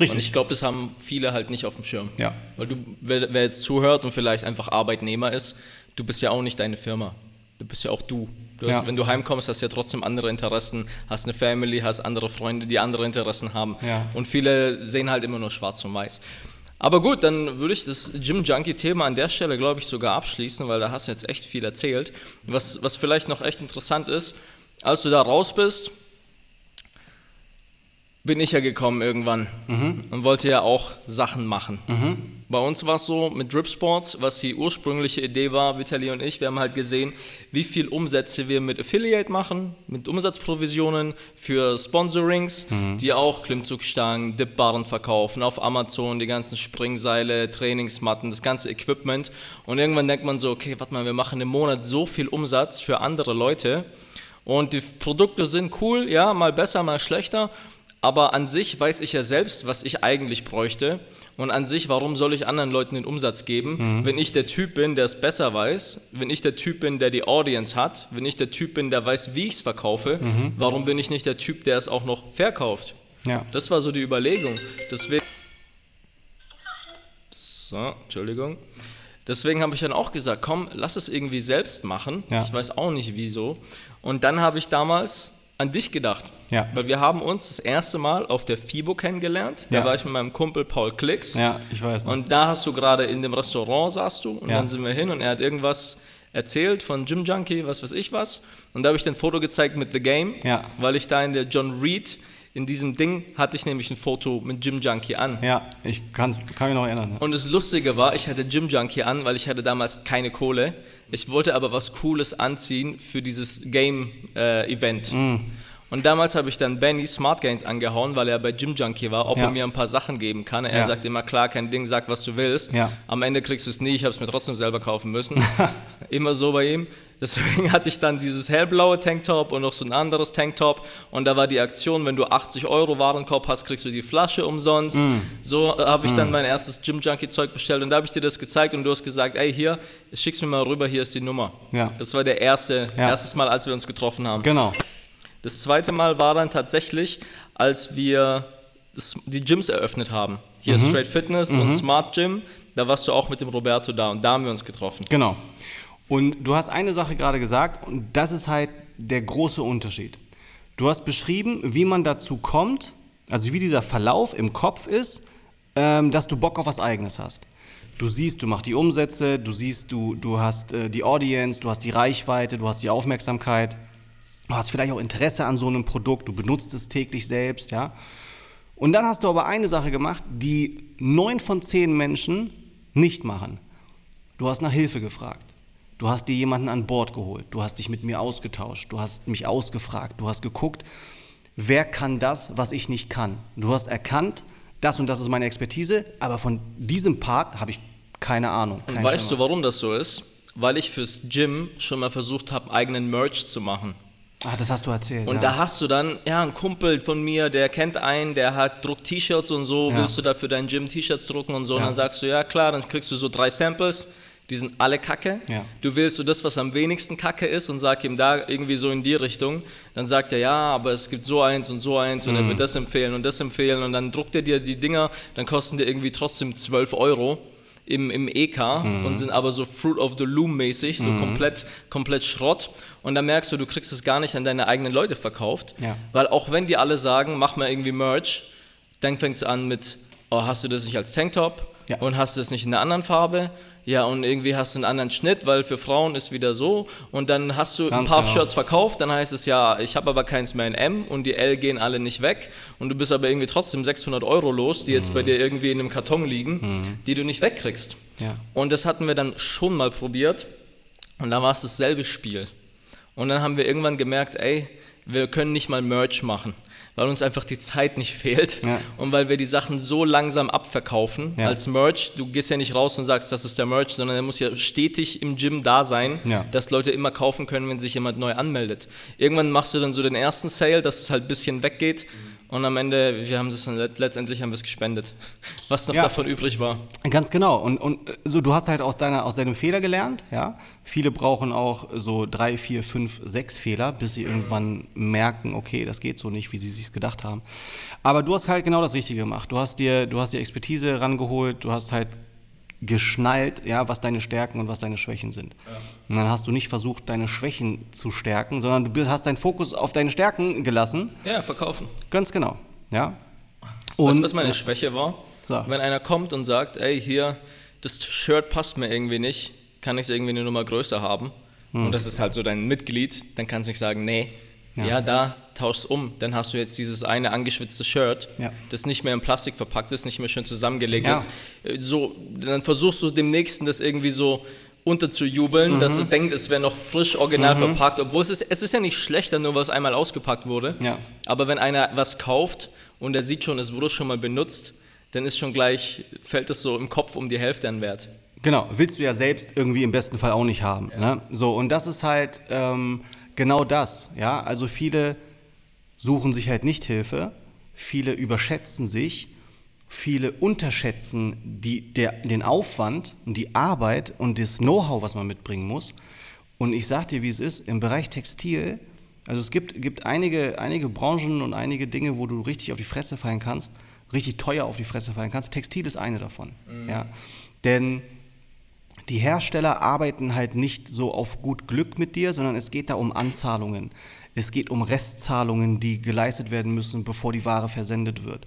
Richtig. Und ich glaube, das haben viele halt nicht auf dem Schirm. Ja. Weil du, wer, wer jetzt zuhört und vielleicht einfach Arbeitnehmer ist, du bist ja auch nicht deine Firma. Du bist ja auch du. du hast, Ja. Wenn du heimkommst, hast du ja trotzdem andere Interessen, hast eine Family, hast andere Freunde, die andere Interessen haben. Ja. Und viele sehen halt immer nur schwarz und weiß. Aber gut, dann würde ich das Gym Junkie-Thema an der Stelle, glaube ich, sogar abschließen, weil da hast du jetzt echt viel erzählt. Was, was vielleicht noch echt interessant ist, als du da raus bist, bin ich ja gekommen irgendwann und wollte ja auch Sachen machen. Bei uns war es so mit Drip Sports, was die ursprüngliche Idee war, Vitali und ich, wir haben halt gesehen, wie viel Umsätze wir mit Affiliate machen, mit Umsatzprovisionen für Sponsorings, die auch Klimmzugstangen, Dipbaren verkaufen, auf Amazon die ganzen Springseile, Trainingsmatten, das ganze Equipment. Und irgendwann denkt man so, okay, warte mal, wir machen im Monat so viel Umsatz für andere Leute. Und die Produkte sind cool, ja, mal besser, mal schlechter. Aber an sich weiß ich ja selbst, was ich eigentlich bräuchte. Und an sich, warum soll ich anderen Leuten den Umsatz geben, wenn ich der Typ bin, der es besser weiß, wenn ich der Typ bin, der die Audience hat, wenn ich der Typ bin, der weiß, wie ich es verkaufe, warum bin ich nicht der Typ, der es auch noch verkauft? Ja. Das war so die Überlegung. Deswegen. So, Entschuldigung. Deswegen habe ich dann auch gesagt, komm, lass es irgendwie selbst machen. Ja. Ich weiß auch nicht wieso. Und dann habe ich damals an dich gedacht. Ja. Weil wir haben uns das erste Mal auf der FIBO kennengelernt. Da Ja. war ich mit meinem Kumpel Paul Klicks. Ja, ich weiß. noch. Und da hast du gerade in dem Restaurant saßt du und Ja. dann sind wir hin und er hat irgendwas erzählt von Gym Junkie, was weiß ich was. Und da habe ich ein Foto gezeigt mit The Game, Ja. weil ich da in der John Reed, in diesem Ding, hatte ich nämlich ein Foto mit Gym Junkie an. ja, ich kann mich noch erinnern. Ja. Und das Lustige war, ich hatte Gym Junkie an, weil ich hatte damals keine Kohle. Ich wollte aber was Cooles anziehen für dieses Game-Event. Mm. Und damals habe ich dann Benny Smart Gains angehauen, weil er bei Gym Junkie war, ob Ja. er mir ein paar Sachen geben kann. Er Ja. sagt immer, klar, kein Ding, sag, was du willst. Ja. Am Ende kriegst du es nie, ich habe es mir trotzdem selber kaufen müssen. immer so bei ihm. Deswegen hatte ich dann dieses hellblaue Tanktop und noch so ein anderes Tanktop. Und da war die Aktion, wenn du 80 Euro Warenkorb hast, kriegst du die Flasche umsonst. Mm. So äh, habe ich dann mein erstes Gym Junkie Zeug bestellt und da habe ich dir das gezeigt und du hast gesagt, ey hier, schick's mir mal rüber, hier ist die Nummer. Ja. Das war der erste, Ja. erstes Mal, als wir uns getroffen haben. Genau. Das zweite Mal war dann tatsächlich, als wir das, die Gyms eröffnet haben. Hier Mhm. Straight Fitness und Smart Gym. Da warst du auch mit dem Roberto da und da haben wir uns getroffen. Genau. Und du hast eine Sache gerade gesagt und das ist halt der große Unterschied. Du hast beschrieben, wie man dazu kommt, also wie dieser Verlauf im Kopf ist, ähm, dass du Bock auf was Eigenes hast. Du siehst, du machst die Umsätze, du siehst, du, du hast äh, die Audience, du hast die Reichweite, du hast die Aufmerksamkeit, du hast vielleicht auch Interesse an so einem Produkt, du benutzt es täglich selbst, ja. Und dann hast du aber eine Sache gemacht, die neun von zehn Menschen nicht machen. Du hast nach Hilfe gefragt. Du hast dir jemanden an Bord geholt. Du hast dich mit mir ausgetauscht. Du hast mich ausgefragt. Du hast geguckt, wer kann das, was ich nicht kann. Du hast erkannt, das und das ist meine Expertise, aber von diesem Part habe ich keine Ahnung. Und keinen weißt Schimmer. du, warum das so ist? Weil ich fürs Gym schon mal versucht habe, eigenen Merch zu machen. Ah, das hast du erzählt. Und ja. da hast du dann, ja, ein Kumpel von mir, der kennt einen, der hat druckt T-Shirts und so, Ja. willst du da für dein Gym T-Shirts drucken und so? Und Ja. dann sagst du, ja klar, dann kriegst du so drei Samples, die sind alle kacke. Ja. Du wählst so das, was am wenigsten kacke ist und sag ihm da irgendwie so in die Richtung. Dann sagt er, ja, aber es gibt so eins und so eins und er Mhm. wird das empfehlen und das empfehlen und dann druckt er dir die Dinger, dann kosten die irgendwie trotzdem 12 Euro. Im, im EK Mhm. und sind aber so Fruit of the Loom mäßig, so komplett, komplett Schrott. Und dann merkst du, du kriegst es gar nicht an deine eigenen Leute verkauft. Ja. Weil auch wenn die alle sagen, mach mal irgendwie Merch, dann fängt es an mit, oh, hast du das nicht als Tanktop? Ja. Und hast du das nicht in einer anderen Farbe? Ja, und irgendwie hast du einen anderen Schnitt, weil für Frauen ist wieder so. Und dann hast du ein Ganz paar genau. Shirts verkauft, dann heißt es ja, ich habe aber keins mehr in M und die L gehen alle nicht weg. Und du bist aber irgendwie trotzdem 600 Euro los, die jetzt Mhm. bei dir irgendwie in einem Karton liegen, die du nicht wegkriegst. Ja. Und das hatten wir dann schon mal probiert. Und da war es dasselbe Spiel. Und dann haben wir irgendwann gemerkt, ey, wir können nicht mal Merch machen, weil uns einfach die Zeit nicht fehlt Ja. und weil wir die Sachen so langsam abverkaufen Ja. als Merch. Du gehst ja nicht raus und sagst, das ist der Merch, sondern er muss ja stetig im Gym da sein, Ja. dass Leute immer kaufen können, wenn sich jemand neu anmeldet. Irgendwann machst du dann so den ersten Sale, dass es halt ein bisschen weggeht und am Ende, wir haben es dann let- letztendlich haben wir es gespendet, was noch Ja. davon übrig war. Ganz genau. Und, und so, du hast halt aus, deiner, aus deinem Fehler gelernt, ja. Viele brauchen auch so drei, vier, fünf, sechs Fehler, bis sie irgendwann merken, okay, das geht so nicht, wie sie sich gedacht haben. Aber du hast halt genau das Richtige gemacht. Du hast dir, du hast die Expertise rangeholt, du hast halt geschnallt, ja, was deine Stärken und was deine Schwächen sind. Und dann hast du nicht versucht, deine Schwächen zu stärken, sondern du hast deinen Fokus auf deine Stärken gelassen. Ja, verkaufen. Ganz genau, ja. weißt du, was meine Schwäche war? So. Wenn einer kommt und sagt, ey, hier, das Shirt passt mir irgendwie nicht, kann ich es irgendwie eine Nummer größer haben? Hm. Und das ist halt so dein Mitglied, dann kannst du nicht sagen, nee, Ja. ja, da tauschst um, dann hast du jetzt dieses eine angeschwitzte Shirt, Ja. das nicht mehr in Plastik verpackt ist, nicht mehr schön zusammengelegt Ja. ist. Äh, So, dann versuchst du dem Nächsten das irgendwie so unterzujubeln, dass Mhm. er denkt, es wäre noch frisch original verpackt, obwohl es ist, es ist ja nicht schlechter, nur weil es einmal ausgepackt wurde. Ja. Aber wenn einer was kauft und er sieht schon, es wurde schon mal benutzt, dann ist schon gleich, fällt es so im Kopf um die Hälfte an Wert. Genau, willst du ja selbst irgendwie im besten Fall auch nicht haben. Ne? So, und das ist halt ähm, genau das. Ja? Also viele suchen sich halt nicht Hilfe, viele überschätzen sich, viele unterschätzen die, der, den Aufwand und die Arbeit und das Know-how, was man mitbringen muss. Und ich sag dir, wie es ist, im Bereich Textil, also es gibt, gibt einige, einige Branchen und einige Dinge, wo du richtig auf die Fresse fallen kannst, richtig teuer auf die Fresse fallen kannst. Textil ist eine davon. Ja? Denn die Hersteller arbeiten halt nicht so auf gut Glück mit dir, sondern es geht da um Anzahlungen. Es geht um Restzahlungen, die geleistet werden müssen, bevor die Ware versendet wird.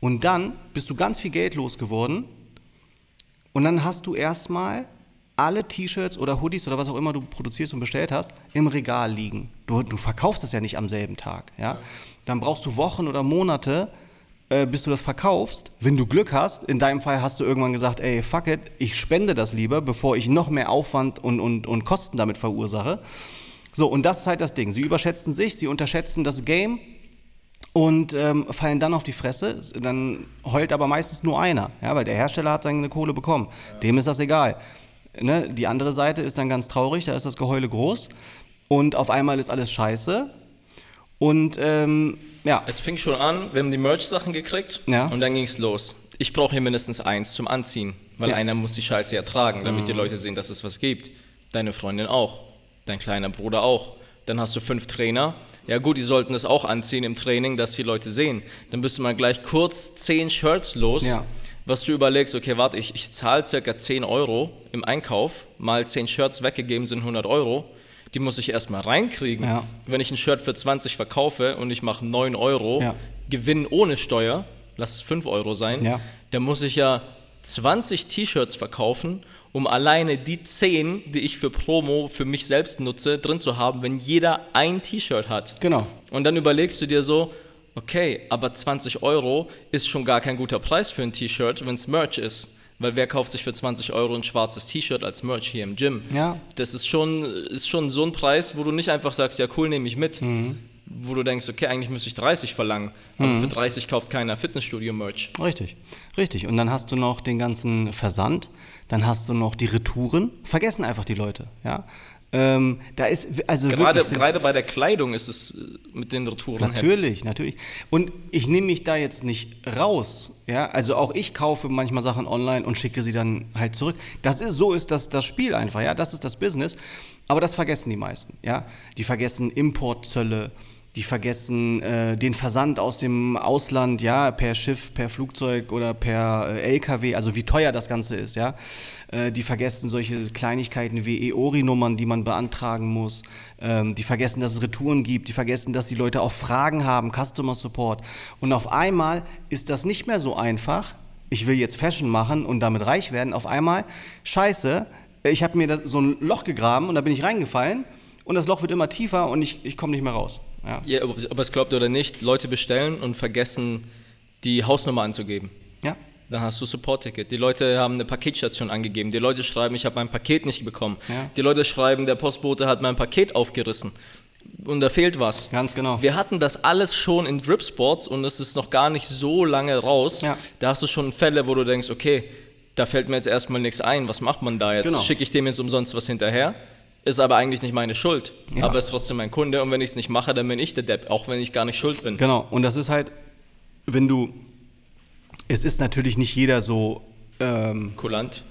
Und dann bist du ganz viel Geld losgeworden und dann hast du erstmal alle T-Shirts oder Hoodies oder was auch immer du produzierst und bestellt hast, im Regal liegen. Du, du verkaufst es ja nicht am selben Tag. Ja? Dann brauchst du Wochen oder Monate, äh, bis du das verkaufst. Wenn du Glück hast, in deinem Fall hast du irgendwann gesagt, ey, fuck it, ich spende das lieber, bevor ich noch mehr Aufwand und, und, und Kosten damit verursache. So, und das ist halt das Ding. Sie überschätzen sich, sie unterschätzen das Game und ähm, fallen dann auf die Fresse. Dann heult aber meistens nur einer, ja, weil der Hersteller hat seine Kohle bekommen. Dem ist das egal. Ne? Die andere Seite ist dann ganz traurig, da ist das Geheule groß und auf einmal ist alles scheiße. Und ähm, ja, Es fing schon an, wir haben die Merch-Sachen gekriegt Ja. und dann ging es los. Ich brauche hier mindestens eins zum Anziehen, weil Ja. Mhm. einer muss die Scheiße ja tragen, damit die Leute sehen, dass es was gibt. Deine Freundin auch, dein kleiner Bruder auch. Dann hast du fünf Trainer. Ja gut, die sollten es auch anziehen im Training, dass die Leute sehen. Dann bist du mal gleich kurz zehn Shirts los, Ja. was du überlegst, okay, warte, ich, ich zahle circa 10 Euro im Einkauf, mal 10 Shirts weggegeben sind 100 Euro. Die muss ich erstmal reinkriegen. Ja. Wenn ich ein Shirt für 20 verkaufe und ich mache 9 Euro, Ja. Gewinn ohne Steuer, lass es 5 Euro sein, dann muss ich ja 20 T-Shirts verkaufen, um alleine die 10, die ich für Promo für mich selbst nutze, drin zu haben, wenn jeder ein T-Shirt hat. genau. Und dann überlegst du dir so, okay, aber 20 Euro ist schon gar kein guter Preis für ein T-Shirt, wenn es Merch ist. Weil wer kauft sich für 20 Euro ein schwarzes T-Shirt als Merch hier im Gym? Ja. Das ist schon, ist schon so ein Preis, wo du nicht einfach sagst, ja cool, nehme ich mit. Mhm. Wo du denkst, okay, eigentlich müsste ich 30 verlangen. Aber für 30 kauft keiner Fitnessstudio-Merch. Richtig, richtig. Und dann hast du noch den ganzen Versand, dann hast du noch die Retouren. Vergessen einfach die Leute, ja. Ähm, da ist also Gerade, wirklich gerade bei der Kleidung ist es äh, mit den Retouren. Natürlich, natürlich. Und ich nehme mich da jetzt nicht raus. Ja, also auch ich kaufe manchmal Sachen online und schicke sie dann halt zurück. Das ist so ist das das Spiel einfach. Ja, das ist das Business. Aber das vergessen die meisten. Ja, die vergessen Importzölle. Die vergessen äh, den Versand aus dem Ausland, ja, per Schiff, per Flugzeug oder per äh, LKW, also wie teuer das Ganze ist, ja. Äh, die vergessen solche Kleinigkeiten wie EORI-Nummern, die man beantragen muss. Ähm, die vergessen, dass es Retouren gibt. Die vergessen, dass die Leute auch Fragen haben, Customer Support. Und auf einmal ist das nicht mehr so einfach. Ich will jetzt Fashion machen und damit reich werden. Auf einmal, scheiße, ich habe mir so ein Loch gegraben und da bin ich reingefallen. Und das Loch wird immer tiefer und ich, ich komme nicht mehr raus. Ja. Ja, ob es glaubt oder nicht, Leute bestellen und vergessen, die Hausnummer anzugeben. ja. Dann hast du Support-Ticket. Die Leute haben eine Paketstation angegeben. Die Leute schreiben, ich habe mein Paket nicht bekommen. Ja. Die Leute schreiben, der Postbote hat mein Paket aufgerissen. Und da fehlt was. Ganz genau. Wir hatten das alles schon in Drip Sports und es ist noch gar nicht so lange raus. Ja. Da hast du schon Fälle, wo du denkst, okay, da fällt mir jetzt erstmal nichts ein. Was macht man da jetzt? Genau. Schicke ich dem jetzt umsonst was hinterher? Ist aber eigentlich nicht meine Schuld. Ja. Aber ist trotzdem mein Kunde und wenn ich es nicht mache, dann bin ich der Depp, auch wenn ich gar nicht schuld bin. Genau, und das ist halt, wenn du. Es ist natürlich nicht jeder so ähm, Kulant.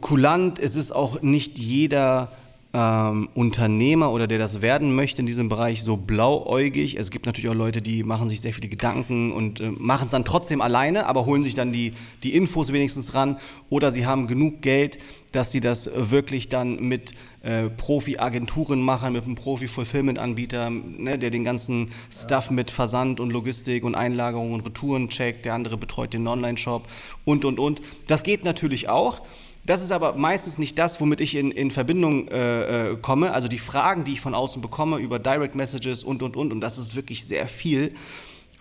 kulant, es ist auch nicht jeder ähm, Unternehmer oder der das werden möchte in diesem Bereich so blauäugig. Es gibt natürlich auch Leute, die machen sich sehr viele Gedanken und äh, machen es dann trotzdem alleine, aber holen sich dann die, die Infos wenigstens ran oder sie haben genug Geld, dass sie das wirklich dann mit äh, Profi-Agenturen machen, mit einem Profi-Fulfillment-Anbieter, ne, der den ganzen Stuff mit Versand und Logistik und Einlagerung und Retouren checkt, der andere betreut den Online-Shop und, und, und. Das geht natürlich auch. Das ist aber meistens nicht das, womit ich in, in Verbindung äh, äh, komme. Also die Fragen, die ich von außen bekomme über Direct Messages und, und, und, und das ist wirklich sehr viel,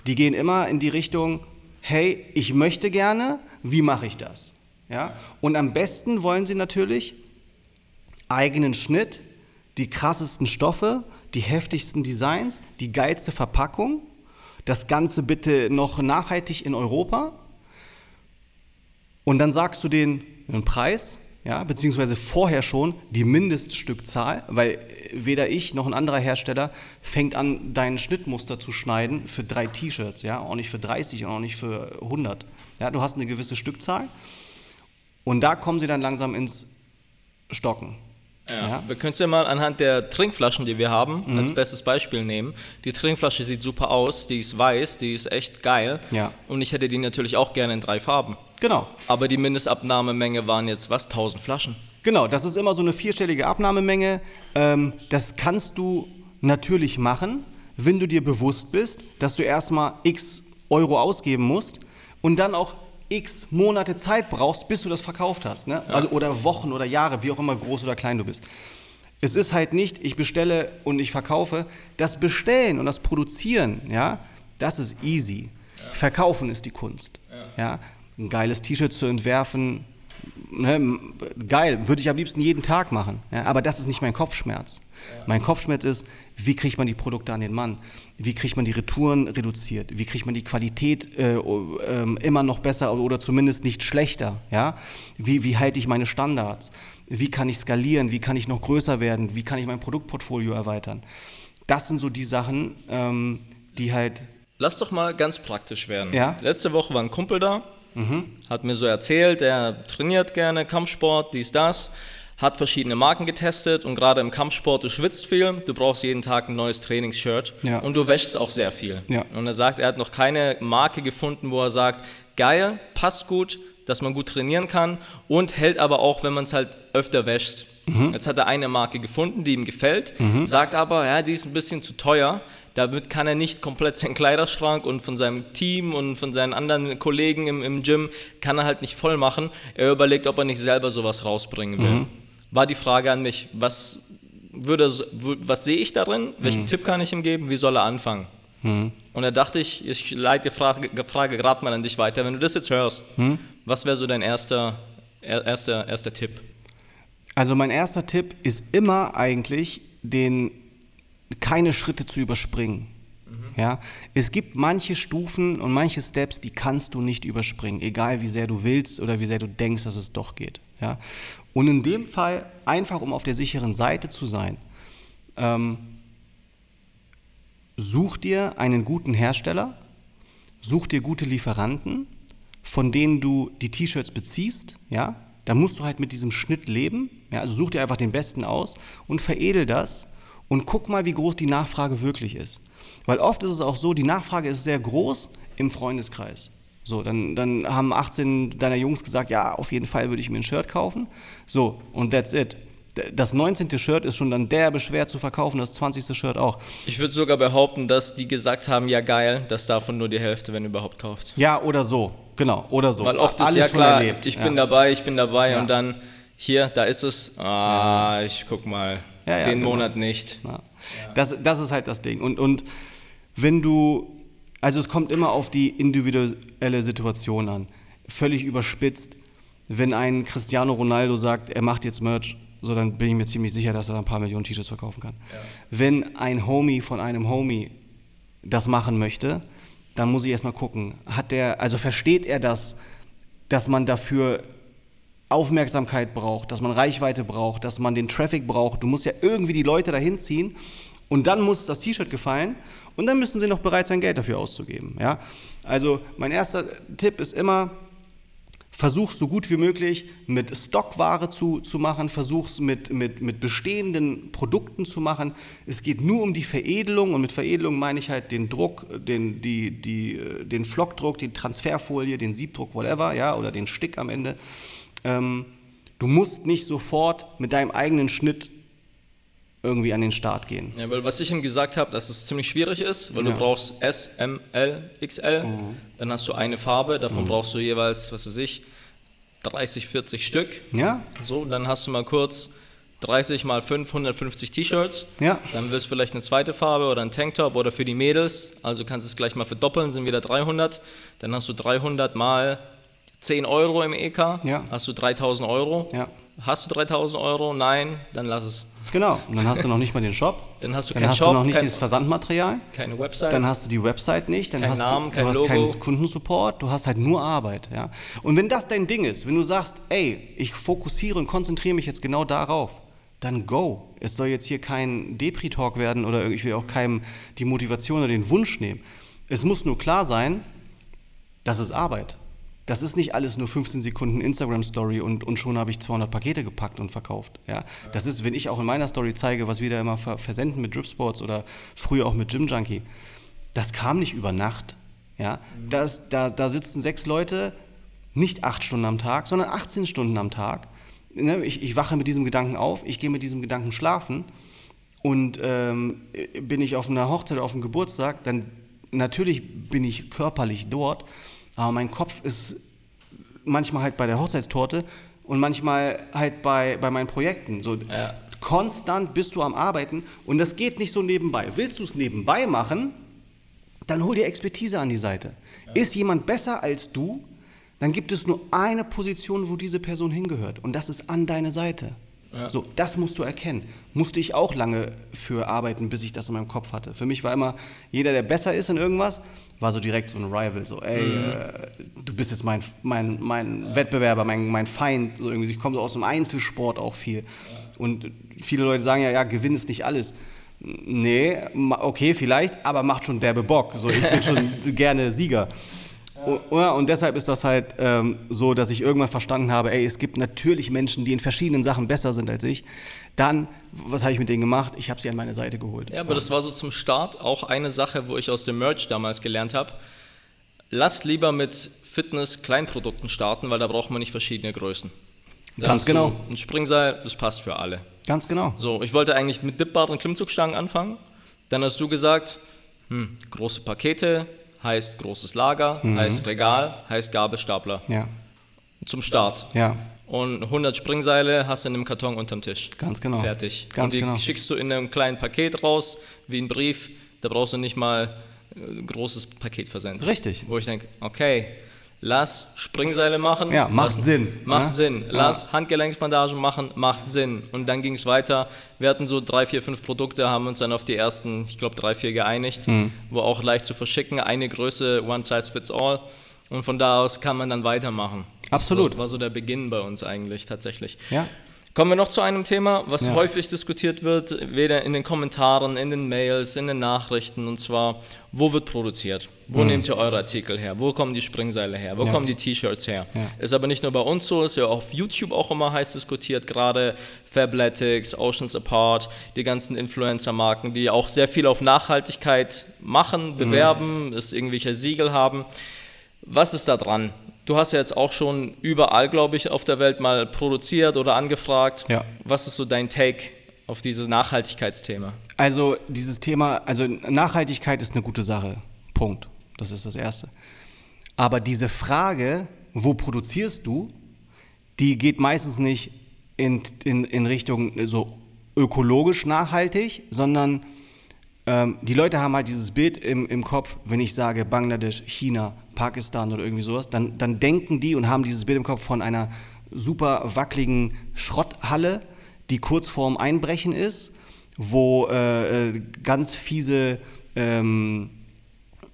die gehen immer in die Richtung, hey, ich möchte gerne, wie mache ich das? Ja? Und am besten wollen sie natürlich eigenen Schnitt, die krassesten Stoffe, die heftigsten Designs, die geilste Verpackung, das Ganze bitte noch nachhaltig in Europa. Und dann sagst du denen einen Preis, ja, beziehungsweise vorher schon die Mindeststückzahl, weil weder ich noch ein anderer Hersteller fängt an, dein Schnittmuster zu schneiden für drei T-Shirts, ja, auch nicht für 30 und auch nicht für 100. Ja, du hast eine gewisse Stückzahl und da kommen sie dann langsam ins Stocken. Ja. Wir können es ja mal anhand der Trinkflaschen, die wir haben, Mhm. als bestes Beispiel nehmen. Die Trinkflasche sieht super aus, die ist weiß, die ist echt geil. Ja. Und ich hätte die natürlich auch gerne in drei Farben. Genau. Aber die Mindestabnahmemenge waren jetzt was? 1000 Flaschen. Genau, das ist immer so eine vierstellige Abnahmemenge. Ähm, das kannst du natürlich machen, wenn du dir bewusst bist, dass du erstmal x Euro ausgeben musst und dann auch x Monate Zeit brauchst, bis du das verkauft hast. Ne? Also, oder Wochen oder Jahre, wie auch immer groß oder klein du bist. Es ist halt nicht, ich bestelle und ich verkaufe. Das Bestellen und das Produzieren, ja, das ist easy. Verkaufen ist die Kunst. Ja. Ein geiles T-Shirt zu entwerfen, Ne, geil, würde ich am liebsten jeden Tag machen. Ja, aber das ist nicht mein Kopfschmerz. Mein Kopfschmerz ist, wie kriegt man die Produkte an den Mann? Wie kriegt man die Retouren reduziert? Wie kriegt man die Qualität äh, ähm, immer noch besser oder zumindest nicht schlechter? Ja? Wie, wie halte ich meine Standards? Wie kann ich skalieren? Wie kann ich noch größer werden? Wie kann ich mein Produktportfolio erweitern? Das sind so die Sachen, ähm, die halt Lass doch mal ganz praktisch werden. Ja. Letzte Woche war ein Kumpel da, hat mir so erzählt, er trainiert gerne Kampfsport, dies, das, hat verschiedene Marken getestet und gerade im Kampfsport, du schwitzt viel, du brauchst jeden Tag ein neues Trainingsshirt Ja. und du wäschst auch sehr viel. Ja. Und er sagt, er hat noch keine Marke gefunden, wo er sagt, geil, passt gut, dass man gut trainieren kann und hält aber auch, wenn man es halt öfter wäscht. Jetzt hat er eine Marke gefunden, die ihm gefällt, sagt aber, ja, die ist ein bisschen zu teuer. Damit kann er nicht komplett seinen Kleiderschrank und von seinem Team und von seinen anderen Kollegen im, im Gym, kann er halt nicht voll machen. Er überlegt, ob er nicht selber sowas rausbringen will. War die Frage an mich, was, würde, was sehe ich darin? Welchen Tipp kann ich ihm geben? Wie soll er anfangen? Und da dachte ich, ich leite die Frage, Frage gerade mal an dich weiter. Wenn du das jetzt hörst, was wäre so dein erster, er, erster, erster Tipp? Also mein erster Tipp ist immer eigentlich, den keine Schritte zu überspringen. Ja, es gibt manche Stufen und manche Steps, die kannst du nicht überspringen, egal wie sehr du willst oder wie sehr du denkst, dass es doch geht. Ja, und in dem Fall einfach, um auf der sicheren Seite zu sein, ähm, such dir einen guten Hersteller, such dir gute Lieferanten, von denen du die T-Shirts beziehst, ja, da musst du halt mit diesem Schnitt leben, ja, also such dir einfach den besten aus und veredel das und guck mal, wie groß die Nachfrage wirklich ist. Weil oft ist es auch so, die Nachfrage ist sehr groß im Freundeskreis. So, dann, dann haben 18 deiner Jungs gesagt, ja, auf jeden Fall würde ich mir ein Shirt kaufen. So, und that's it. Das 19. Shirt ist schon dann derbe schwer zu verkaufen, das 20. Shirt auch. Ich würde sogar behaupten, dass die gesagt haben, ja geil, dass davon nur die Hälfte, wenn überhaupt, kauft. Ja, oder so. Genau, oder so. Weil oft ist Alles ja klar, erlebt. ich ja. bin dabei, ich bin dabei Ja. und dann hier, da ist es. Ah, ich guck mal, Ja, ja, den genau. Monat nicht. Ja. Das, das ist halt das Ding. Und, und wenn du, also es kommt immer auf die individuelle Situation an. Völlig überspitzt, wenn ein Cristiano Ronaldo sagt, er macht jetzt Merch, so dann bin ich mir ziemlich sicher, dass er ein paar Millionen T-Shirts verkaufen kann. Wenn ein Homie von einem Homie das machen möchte, dann muss ich erstmal gucken, hat der, also versteht er das, dass man dafür Aufmerksamkeit braucht, dass man Reichweite braucht, dass man den Traffic braucht. Du musst ja irgendwie die Leute dahin ziehen und dann muss das T-Shirt gefallen und dann müssen sie noch bereit sein, Geld dafür auszugeben. Ja? Also mein erster Tipp ist immer, versuch so gut wie möglich mit Stockware zu, zu machen, versuch es mit, mit, mit bestehenden Produkten zu machen. Es geht nur um die Veredelung und mit Veredelung meine ich halt den Druck, den, die, die, äh, den Flockdruck, die Transferfolie, den Siebdruck, whatever, ja, oder den Stick am Ende. Ähm, du musst nicht sofort mit deinem eigenen Schnitt irgendwie an den Start gehen. Ja, weil was ich ihm gesagt habe, dass es ziemlich schwierig ist, weil Ja. Mhm. du brauchst S, M, L, XL, dann hast du eine Farbe, davon brauchst du jeweils, was weiß ich, 30, 40 Stück. Ja? So, dann hast du mal kurz 30 mal 5, 150 T-Shirts. Ja. Dann willst du vielleicht eine zweite Farbe oder ein Tanktop oder für die Mädels, also kannst du es gleich mal verdoppeln, sind wieder 300. Dann hast du 300 mal 10 Euro im EK, Ja. hast du 3000 Euro. Ja. Hast du 3000 Euro? Nein, dann lass es. Genau. Und dann hast du noch nicht mal den Shop. Dann hast du Dann keinen hast Shop, du noch nicht kein- das Versandmaterial. keine Website. Dann hast du die Website nicht, dann Kein hast Namen, du, kein du hast Logo. keinen Kundensupport, du hast halt nur Arbeit. Ja? Und wenn das dein Ding ist, wenn du sagst, ey, ich fokussiere und konzentriere mich jetzt genau darauf, dann go. Es soll jetzt hier kein Depri-Talk werden oder ich will auch keinem die Motivation oder den Wunsch nehmen. Es muss nur klar sein, das ist Arbeit. Das ist nicht alles nur 15 Sekunden Instagram-Story und, und schon habe ich 200 Pakete gepackt und verkauft. Ja? Das ist, wenn ich auch in meiner Story zeige, was wir da immer ver versenden mit Drip Sports oder früher auch mit Gym Junkie, das kam nicht über Nacht. Ja? Das, da, da sitzen sechs Leute, nicht acht Stunden am Tag, sondern 18 Stunden am Tag. Ne? Ich, ich wache mit diesem Gedanken auf, ich gehe mit diesem Gedanken schlafen und ähm, bin ich auf einer Hochzeit, auf einem Geburtstag, dann natürlich bin ich körperlich dort, aber mein Kopf ist manchmal halt bei der Hochzeitstorte und manchmal halt bei, bei meinen Projekten. So, Ja. Konstant bist du am Arbeiten und das geht nicht so nebenbei. Willst du es nebenbei machen, dann hol dir Expertise an die Seite. Ist jemand besser als du, dann gibt es nur eine Position, wo diese Person hingehört. Und das ist an deine Seite. So, das musst du erkennen. Musste ich auch lange für arbeiten, bis ich das in meinem Kopf hatte. Für mich war immer, jeder, der besser ist in irgendwas, war so direkt so ein Rival. So, ey, äh, du bist jetzt mein, mein, mein Wettbewerber, mein, mein Feind. So irgendwie. Ich komme so aus dem Einzelsport auch viel. Und viele Leute sagen ja, ja, Gewinn ist nicht alles. Nee, okay, vielleicht, aber macht schon derbe Bock. So, ich bin schon gerne Sieger. Und, ja, und deshalb ist das halt ähm, so, dass ich irgendwann verstanden habe, ey, es gibt natürlich Menschen, die in verschiedenen Sachen besser sind als ich. Dann, was habe ich mit denen gemacht? Ich habe sie an meine Seite geholt. Ja, aber das war so zum Start auch eine Sache, wo ich aus dem Merch damals gelernt habe. Lasst lieber mit Fitness-Kleinprodukten starten, weil da braucht man nicht verschiedene Größen. Da Ganz genau. Ein Springseil, das passt für alle. Ganz genau. So, ich wollte eigentlich mit dippbaren Klimmzugstangen anfangen. Dann hast du gesagt, hm, große Pakete heißt großes Lager, heißt Regal, heißt Gabelstapler. Ja, Zum Start. ja, Und 100 Springseile hast du in einem Karton unterm Tisch. Ganz genau. Fertig. Ganz und die genau. schickst du in einem kleinen Paket raus, wie ein Brief. Da brauchst du nicht mal äh, ein großes Paket versenden. Richtig. Wo ich denke, okay, lass Springseile machen. Ja, macht lass, Sinn, Macht ne? Sinn. Ja. Lass Handgelenksbandagen machen, macht Sinn. Und dann ging es weiter. Wir hatten so drei, vier, fünf Produkte, haben uns dann auf die ersten, ich glaube, drei, vier geeinigt, Hm. wo auch leicht zu verschicken. Eine Größe, one size fits all. Und von da aus kann man dann weitermachen. Absolut. Das war so der Beginn bei uns eigentlich tatsächlich. ja. Kommen wir noch zu einem Thema, was Ja. häufig diskutiert wird, weder in den Kommentaren, in den Mails, in den Nachrichten, und zwar, wo wird produziert? Wo nehmt ihr eure Artikel her? Wo kommen die Springseile her? Wo Mhm. Ja. kommen die T-Shirts her? Ja. Ist aber nicht nur bei uns so, ist ja auf YouTube auch immer heiß diskutiert, gerade Fabletics, Oceans Apart, die ganzen Influencer-Marken, die auch sehr viel auf Nachhaltigkeit Mhm. machen, bewerben, es irgendwelche Siegel haben. Was ist da dran? Du hast ja jetzt auch schon überall, glaube ich, auf der Welt mal produziert oder angefragt. Ja. Was ist so dein Take auf dieses Nachhaltigkeitsthema? Also dieses Thema, also Nachhaltigkeit ist eine gute Sache. Punkt. Das ist das Erste. Aber diese Frage, wo produzierst du, die geht meistens nicht in, in, in Richtung so ökologisch nachhaltig, sondern ähm, die Leute haben halt dieses Bild im, im Kopf, wenn ich sage Bangladesch, China, Pakistan oder irgendwie sowas, dann, dann denken die und haben dieses Bild im Kopf von einer super wackeligen Schrotthalle, die kurz vorm Einbrechen ist, wo äh, äh, ganz fiese ähm,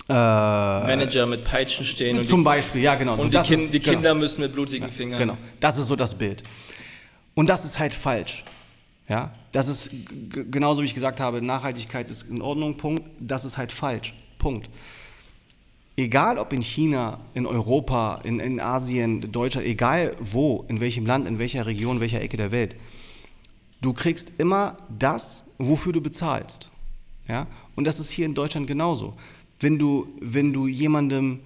äh, Manager mit Peitschen stehen und, zum die, Beispiel, ja genau. und die, das kind, ist- die genau. Kinder müssen mit blutigen Fingern. Genau, das ist so das Bild. Und das ist halt falsch. Ja, das ist genauso wie ich gesagt habe, Nachhaltigkeit ist in Ordnung, Punkt. Das ist halt falsch, Punkt. Egal ob in China, in Europa, in, in Asien, Deutschland, egal wo, in welchem Land, in welcher Region, welcher Ecke der Welt, du kriegst immer das, wofür du bezahlst. Ja? Und das ist hier in Deutschland genauso. Wenn du, wenn du jemandem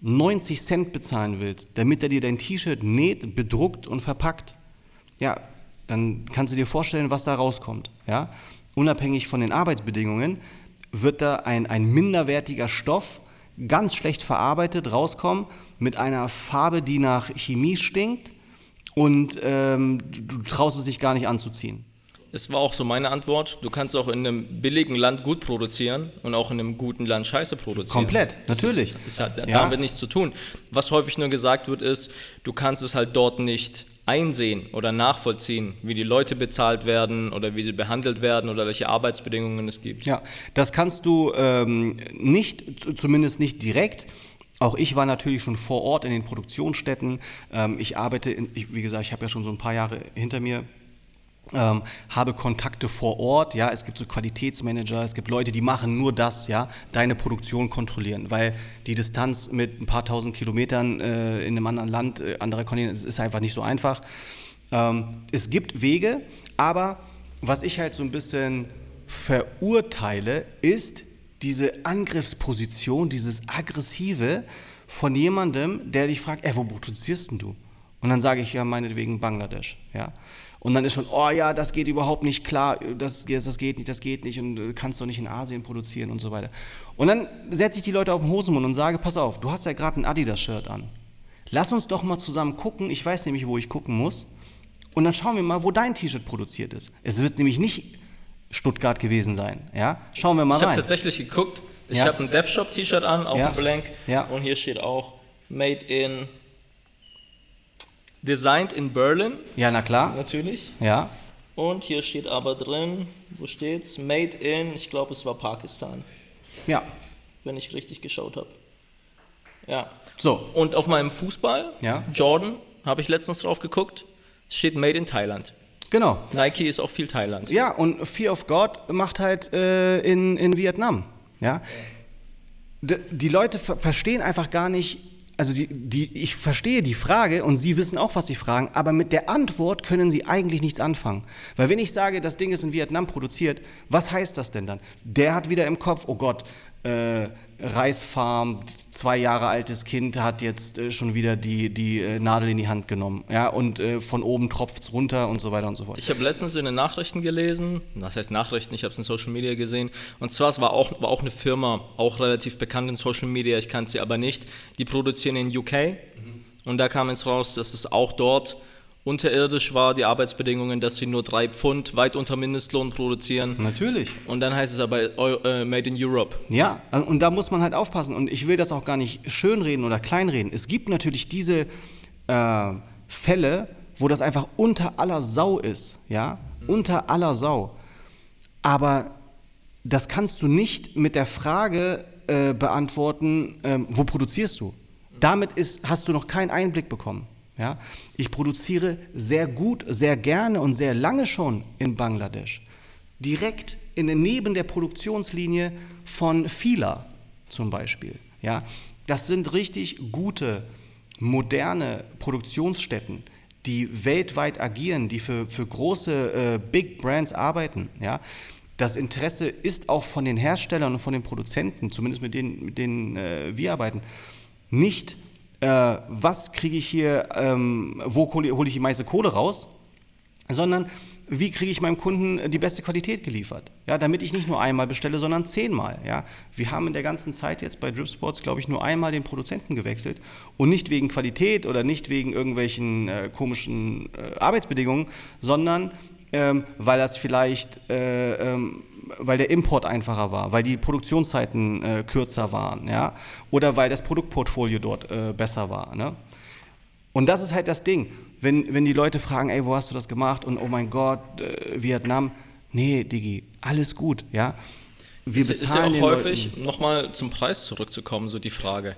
90 Cent bezahlen willst, damit er dir dein T-Shirt näht, bedruckt und verpackt, ja, dann kannst du dir vorstellen, was da rauskommt. Ja? Unabhängig von den Arbeitsbedingungen wird da ein, ein minderwertiger Stoff ganz schlecht verarbeitet rauskommen mit einer Farbe, die nach Chemie stinkt und ähm, du, du traust es dich gar nicht anzuziehen. Es war auch so meine Antwort. Du kannst auch in einem billigen Land gut produzieren und auch in einem guten Land Scheiße produzieren. Komplett, Das natürlich. Ist, das hat Ja. damit nichts zu tun. Was häufig nur gesagt wird, ist, du kannst es halt dort nicht einsehen oder nachvollziehen, wie die Leute bezahlt werden oder wie sie behandelt werden oder welche Arbeitsbedingungen es gibt. Ja, das kannst du ähm, nicht, zumindest nicht direkt. Auch ich war natürlich schon vor Ort in den Produktionsstätten. Ähm, ich arbeite, in, ich, wie gesagt, ich habe ja schon so ein paar Jahre hinter mir. Ähm, habe Kontakte vor Ort, ja, es gibt so Qualitätsmanager, es gibt Leute, die machen nur das, ja, deine Produktion kontrollieren, weil die Distanz mit ein paar tausend Kilometern äh, in einem anderen Land, äh, anderer Kontinent, ist, einfach nicht so einfach. Ähm, es gibt Wege, aber was ich halt so ein bisschen verurteile, ist diese Angriffsposition, dieses Aggressive von jemandem, der dich fragt, ey, wo produzierst denn du? Und dann sage ich ja meinetwegen Bangladesch, ja. Und dann ist schon, oh ja, das geht überhaupt nicht klar, das, das geht nicht, das geht nicht und du kannst doch nicht in Asien produzieren und so weiter. Und dann setze ich die Leute auf den Hosenmund und sage, pass auf, du hast ja gerade ein Adidas-Shirt an. Lass uns doch mal zusammen gucken, ich weiß nämlich, wo ich gucken muss. Und dann schauen wir mal, wo dein T-Shirt produziert ist. Es wird nämlich nicht Stuttgart gewesen sein, ja. Schauen wir mal Ich habe rein. tatsächlich geguckt. Ich Ja. habe ein DevShop-T-Shirt an, auch Ja. ein Blank. Ja. Und hier steht auch Made in Designed in Berlin, Ja, na klar. natürlich. Ja. Und hier steht aber drin, wo steht's? Made in, ich glaube, es war Pakistan, Ja. wenn ich richtig geschaut habe. Ja. So. Und auf meinem Fußball, Ja. Jordan, habe ich letztens drauf geguckt, steht Made in Thailand. Genau. Nike ist auch viel Thailand. Ja, und Fear of God macht halt äh, in, in Vietnam. Ja? D die Leute ver verstehen einfach gar nicht, also die, die, ich verstehe die Frage und sie wissen auch, was sie fragen, aber mit der Antwort können sie eigentlich nichts anfangen. Weil wenn ich sage, das Ding ist in Vietnam produziert, was heißt das denn dann? Der hat wieder im Kopf, oh Gott, äh, Reisfarm, zwei Jahre altes Kind hat jetzt äh, schon wieder die, die äh, Nadel in die Hand genommen. Ja, und äh, von oben tropft es runter und so weiter und so fort. Ich habe letztens in den Nachrichten gelesen, das heißt Nachrichten, ich habe es in Social Media gesehen, und zwar es war auch, war auch eine Firma, auch relativ bekannt in Social Media, ich kannte sie aber nicht, die produzieren in UK und da kam es raus, dass es auch dort unterirdisch war, die Arbeitsbedingungen, dass sie nur drei Pfund weit unter Mindestlohn produzieren Natürlich. und dann heißt es aber äh, Made in Europe. Ja, und da muss man halt aufpassen. Und ich will das auch gar nicht schönreden oder kleinreden. Es gibt natürlich diese äh, Fälle, wo das einfach unter aller Sau ist. Ja, unter aller Sau. Aber das kannst du nicht mit der Frage äh, beantworten, ähm, wo produzierst du? Damit ist, hast du noch keinen Einblick bekommen. Ja? Ich produziere sehr gut, sehr gerne und sehr lange schon in Bangladesch. Direkt in, neben der Produktionslinie von Fila zum Beispiel. Ja? Das sind richtig gute, moderne Produktionsstätten, die weltweit agieren, die für, für große äh, Big Brands arbeiten. Ja? Das Interesse ist auch von den Herstellern und von den Produzenten, zumindest mit denen, mit denen äh, wir arbeiten, nicht, äh, was kriege ich hier, ähm, wo hole hol ich die meiste Kohle raus, sondern wie kriege ich meinem Kunden die beste Qualität geliefert. Ja, damit ich nicht nur einmal bestelle, sondern zehnmal. Ja. Wir haben in der ganzen Zeit jetzt bei Drip Sports, glaube ich, nur einmal den Produzenten gewechselt und nicht wegen Qualität oder nicht wegen irgendwelchen äh, komischen äh, Arbeitsbedingungen, sondern ähm, weil das vielleicht, äh, ähm, weil der Import einfacher war, weil die Produktionszeiten äh, kürzer waren, ja, oder weil das Produktportfolio dort äh, besser war. Ne? Und das ist halt das Ding. Wenn, wenn die Leute fragen, ey, wo hast du das gemacht? Und oh mein Gott, äh, Vietnam. Nee, Digi, alles gut, ja. Wir Es ist ja bezahlen auch häufig, nochmal zum Preis zurückzukommen, so die Frage.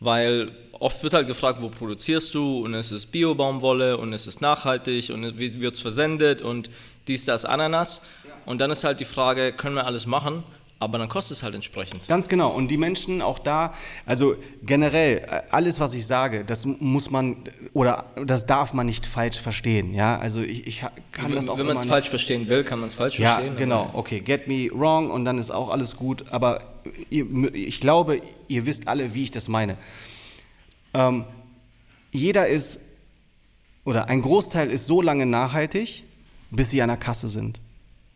Weil oft wird halt gefragt, wo produzierst du und es ist Bio-Baumwolle und es ist nachhaltig und wie wird es versendet und dies, das, Ananas. Und dann ist halt die Frage, können wir alles machen, aber dann kostet es halt entsprechend. Ganz genau. Und die Menschen auch da, also generell, äh, alles, was ich sage, das muss man oder das darf man nicht falsch verstehen. Ja, also ich, ich kann das auch Wenn man es falsch verstehen will, kann man es falsch Ja, verstehen. genau. Okay, get me wrong und dann ist auch alles gut. Aber ich glaube, ihr wisst alle, wie ich das meine. Ähm, jeder ist, oder ein Großteil ist so lange nachhaltig, bis sie an der Kasse sind.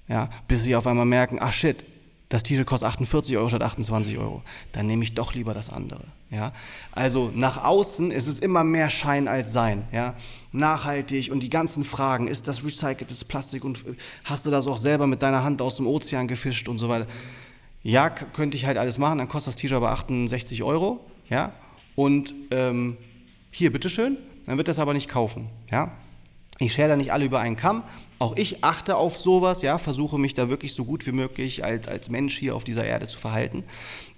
Ja, bis sie auf einmal merken, ach shit, das T-Shirt kostet 48 Euro statt 28 Euro. Dann nehme ich doch lieber das andere. Ja? Also nach außen ist es immer mehr Schein als Sein. Ja? Nachhaltig und die ganzen Fragen, ist das recyceltes Plastik und äh, hast du das auch selber mit deiner Hand aus dem Ozean gefischt und so weiter. Ja, könnte ich halt alles machen, dann kostet das T-Shirt aber 68 Euro. Ja? Und ähm, hier, bitteschön, dann wird das aber nicht kaufen. Ja? Ich schere da nicht alle über einen Kamm. Auch ich achte auf sowas, ja, versuche mich da wirklich so gut wie möglich als, als Mensch hier auf dieser Erde zu verhalten.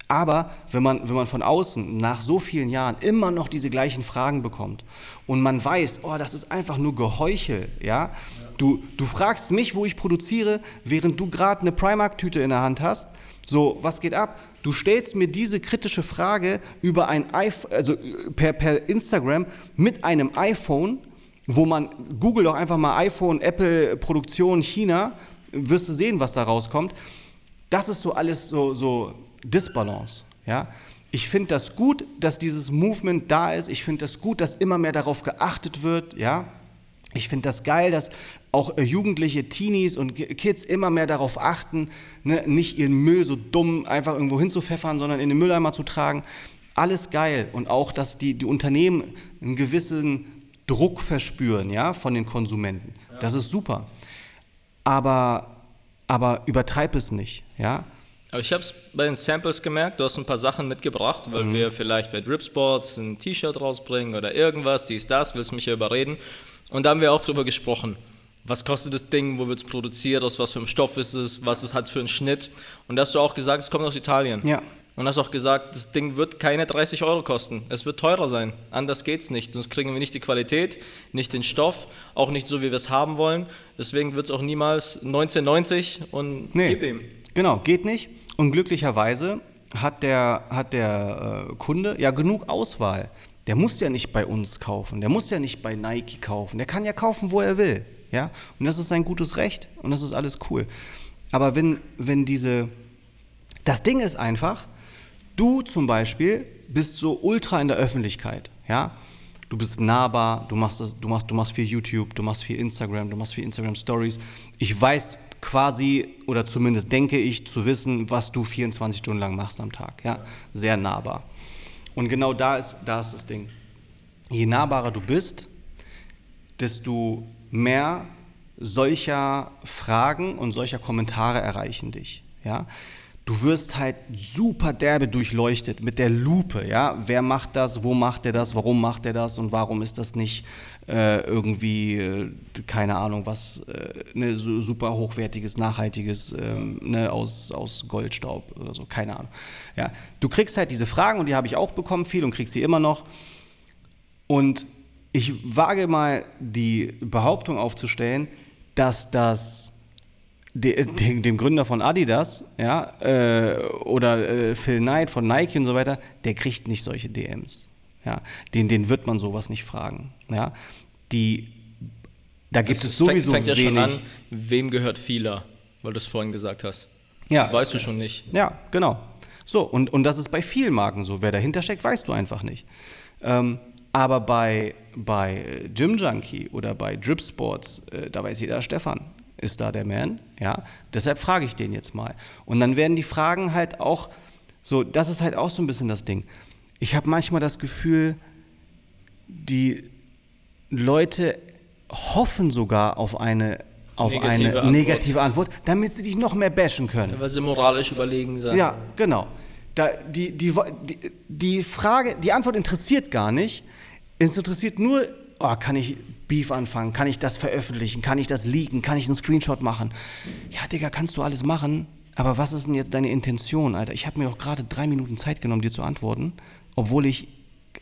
Aber wenn man, wenn man von außen nach so vielen Jahren immer noch diese gleichen Fragen bekommt und man weiß, oh, das ist einfach nur Geheuchel, ja, Du, du fragst mich, wo ich produziere, während du gerade eine Primark-Tüte in der Hand hast, so, was geht ab? Du stellst mir diese kritische Frage über ein iPhone, also per, per Instagram mit einem iPhone, wo man, google doch einfach mal iPhone, Apple, Produktion, China, wirst du sehen, was da rauskommt. Das ist so alles so, so Disbalance, ja. Ich finde das gut, dass dieses Movement da ist. Ich finde das gut, dass immer mehr darauf geachtet wird, ja. Ich finde das geil, dass auch äh, Jugendliche, Teenies und Ki- Kids immer mehr darauf achten, ne, nicht ihren Müll so dumm einfach irgendwo hinzupfeffern, sondern in den Mülleimer zu tragen. Alles geil. Und auch, dass die, die Unternehmen einen gewissen Druck verspüren, ja, von den Konsumenten. Das ist super. Aber, aber übertreib es nicht, ja. Aber ich habe es bei den Samples gemerkt, du hast ein paar Sachen mitgebracht, weil Mhm. wir vielleicht bei Drip Sports ein T-Shirt rausbringen oder irgendwas, dies, das, willst mich ja überreden. Und da haben wir auch drüber gesprochen. Was kostet das Ding, wo wird es produziert, aus was für einem Stoff ist es, was es hat für einen Schnitt. Und da hast du auch gesagt, es kommt aus Italien. Ja. Und hast auch gesagt, das Ding wird keine 30 Euro kosten. Es wird teurer sein. Anders geht's nicht. Sonst kriegen wir nicht die Qualität, nicht den Stoff, auch nicht so, wie wir es haben wollen. Deswegen wird es auch niemals 1990 und Nee, gib ihm. genau, geht nicht. Und glücklicherweise hat der, hat der äh, Kunde ja genug Auswahl. Der muss ja nicht bei uns kaufen, der muss ja nicht bei Nike kaufen, der kann ja kaufen, wo er will. Ja? Und das ist sein gutes Recht und das ist alles cool. Aber wenn, wenn diese. Das Ding ist einfach, du zum Beispiel bist so ultra in der Öffentlichkeit. Ja? Du bist nahbar, du machst, das, du, machst, du machst viel YouTube, du machst viel Instagram, du machst viel Instagram Stories. Ich weiß quasi, oder zumindest denke ich, zu wissen, was du 24 Stunden lang machst am Tag. Ja? Sehr nahbar. Und genau da ist, da ist das Ding. Je nahbarer du bist, desto mehr solcher Fragen und solcher Kommentare erreichen dich. Ja? Du wirst halt super derbe durchleuchtet mit der Lupe. Ja? Wer macht das? Wo macht er das? Warum macht er das? Und warum ist das nicht äh, irgendwie, äh, keine Ahnung, was, äh, ne, so super hochwertiges, nachhaltiges ähm, ne, aus, aus Goldstaub oder so? Keine Ahnung. Ja? Du kriegst halt diese Fragen und die habe ich auch bekommen viel und kriegst sie immer noch. Und ich wage mal die Behauptung aufzustellen, dass das de, de, dem Gründer von Adidas ja, äh, oder äh, Phil Knight von Nike und so weiter, der kriegt nicht solche DMs. Ja. Den, den wird man sowas nicht fragen. Ja. Die, da gibt es Es sowieso fängt, fängt ja schon an, wem gehört Fila, weil du es vorhin gesagt hast. Ja. Weißt du schon nicht. Ja, genau. So, und, und das ist bei vielen Marken so. Wer dahinter steckt, weißt du einfach nicht. Ähm, aber bei, bei Gym Junkie oder bei Drip Sports, äh, da weiß jeder, Stefan ist da der Man. Ja? Deshalb frage ich den jetzt mal. Und dann werden die Fragen halt auch so, das ist halt auch so ein bisschen das Ding. Ich habe manchmal das Gefühl, die Leute hoffen sogar auf eine, auf Negative eine Antwort. negative Antwort, damit sie dich noch mehr bashen können. Weil sie moralisch überlegen sind. Ja, genau. Da, die, die, die, die Frage, die Antwort interessiert gar nicht. Es interessiert nur, oh, kann ich Beef anfangen? Kann ich das veröffentlichen? Kann ich das leaken? Kann ich einen Screenshot machen? Ja, Digga, kannst du alles machen. Aber was ist denn jetzt deine Intention, Alter? Ich habe mir doch gerade drei Minuten Zeit genommen, dir zu antworten, obwohl ich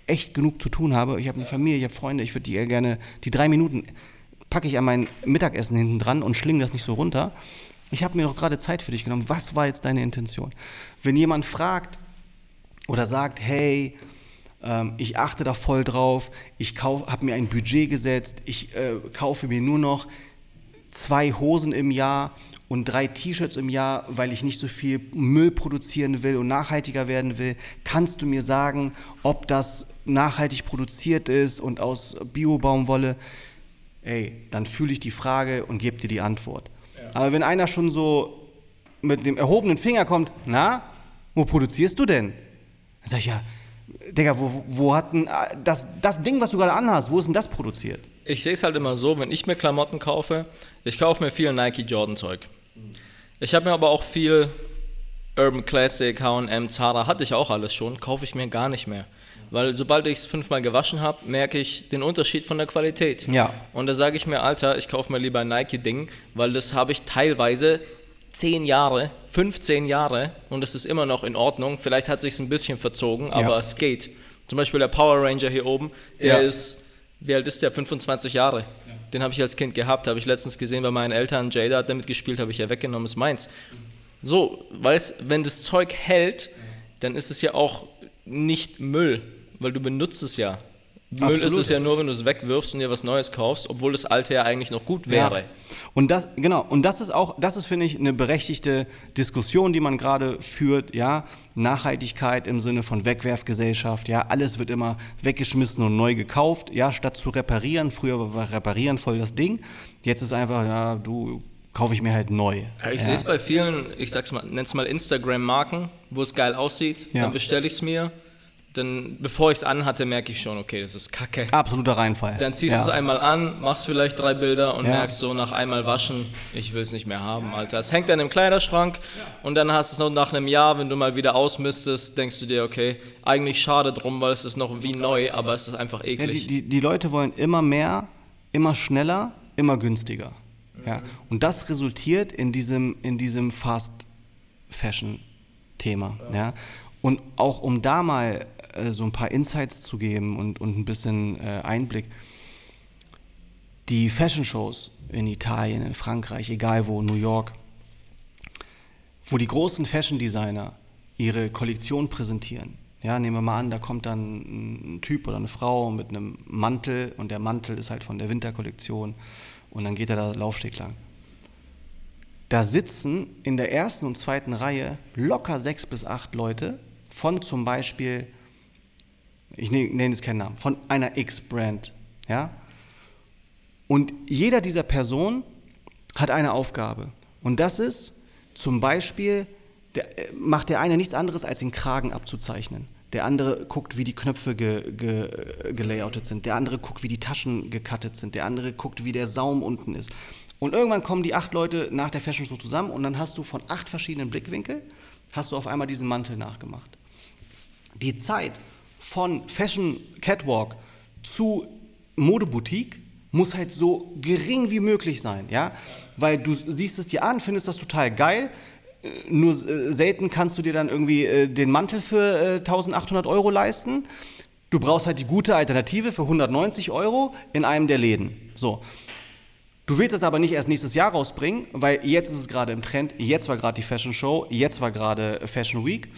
echt genug zu tun habe. Ich habe eine Familie, ich habe Freunde, ich würde die gerne, die drei Minuten packe ich an mein Mittagessen hinten dran und schlinge das nicht so runter. Ich habe mir doch gerade Zeit für dich genommen. Was war jetzt deine Intention? Wenn jemand fragt oder sagt, hey, ähm, ich achte da voll drauf, ich habe mir ein Budget gesetzt, ich äh, kaufe mir nur noch zwei Hosen im Jahr und drei T-Shirts im Jahr, weil ich nicht so viel Müll produzieren will und nachhaltiger werden will. Kannst du mir sagen, ob das nachhaltig produziert ist und aus Biobaumwolle? Ey, dann fühle ich die Frage und gebe dir die Antwort. Aber wenn einer schon so mit dem erhobenen Finger kommt, na, wo produzierst du denn? Dann sag ich, ja, Digga, wo, wo hat denn äh, das, das Ding, was du gerade anhast, wo ist denn das produziert? Ich sehe es halt immer so, wenn ich mir Klamotten kaufe, ich kaufe mir viel Nike Jordan Zeug. Ich habe mir aber auch viel Urban Classic, H&M, Zara, hatte ich auch alles schon, kaufe ich mir gar nicht mehr. Weil sobald ich es fünfmal gewaschen habe, merke ich den Unterschied von der Qualität. Ja. Und da sage ich mir, Alter, ich kaufe mir lieber ein Nike-Ding, weil das habe ich teilweise 10 Jahre, 15 Jahre und es ist immer noch in Ordnung. Vielleicht hat sich ein bisschen verzogen, aber Ja. es geht. Zum Beispiel der Power Ranger hier oben, der Ja. ist, wie alt ist der? 25 Jahre. Den habe ich als Kind gehabt, habe ich letztens gesehen bei meinen Eltern. Jada hat damit gespielt, habe ich ja weggenommen, ist meins. So, weißt, wenn das Zeug hält, dann ist es ja auch nicht Müll, weil du benutzt es ja. Müll ist Absolut. es ja nur, wenn du es wegwirfst und dir was Neues kaufst, obwohl das alte ja eigentlich noch gut wäre. Ja. Und das, genau, und das ist auch, das ist, finde ich, eine berechtigte Diskussion, die man gerade führt, ja. Nachhaltigkeit im Sinne von Wegwerfgesellschaft, ja, alles wird immer weggeschmissen und neu gekauft, ja, statt zu reparieren. Früher war Reparieren voll das Ding. Jetzt ist einfach, ja, du kaufe ich mir halt neu. Ja, ich ja. sehe es bei vielen, ich sag's mal, nenn's mal Instagram-Marken, wo es geil aussieht, Ja. dann bestelle ich es mir, dann, bevor ich es anhatte, merke ich schon, okay, das ist kacke. Absoluter Reinfall. Dann ziehst ja. du es einmal an, machst vielleicht drei Bilder und Ja. merkst so nach einmal waschen, ich will es nicht mehr haben, Alter. Es hängt dann im Kleiderschrank und dann hast du es noch nach einem Jahr, wenn du mal wieder ausmistest, denkst du dir, okay, eigentlich schade drum, weil es ist noch wie neu, aber es ist einfach Ja, eklig. die, die, die Leute wollen immer mehr, immer schneller, immer günstiger. Ja. Und das resultiert in diesem, in diesem Fast-Fashion-Thema. Ja. Und auch um da mal äh, so ein paar Insights zu geben und, und ein bisschen äh, Einblick. Die Fashion-Shows in Italien, in Frankreich, egal wo, New York, wo die großen Fashion-Designer ihre Kollektion präsentieren. Ja, nehmen wir mal an, da kommt dann ein Typ oder eine Frau mit einem Mantel und der Mantel ist halt von der Winterkollektion und dann geht er da Laufsteg lang. Da sitzen in der ersten und zweiten Reihe locker sechs bis acht Leute von zum Beispiel, ich ne- nenne jetzt keinen Namen, von einer X-Brand. Ja? Und jeder dieser Personen hat eine Aufgabe. Und das ist zum Beispiel, der, äh, macht der eine nichts anderes, als den Kragen abzuzeichnen. Der andere guckt, wie die Knöpfe ge, ge, gelayoutet sind. Der andere guckt, wie die Taschen gecuttet sind. Der andere guckt, wie der Saum unten ist. Und irgendwann kommen die acht Leute nach der Fashion Show zusammen und dann hast du von acht verschiedenen Blickwinkeln, hast du auf einmal diesen Mantel nachgemacht die Zeit von Fashion Catwalk zu Modeboutique muss halt so gering wie möglich sein, ja? Weil du siehst es dir an, findest das total geil, äh, nur äh, selten kannst du dir dann irgendwie äh, den Mantel für äh, 1800 Euro leisten. Du brauchst halt die gute Alternative für 190 Euro in einem der Läden. So. Du willst es aber nicht erst nächstes Jahr rausbringen, weil jetzt ist es gerade im Trend, jetzt war gerade die Fashion Show, jetzt war gerade Fashion Week.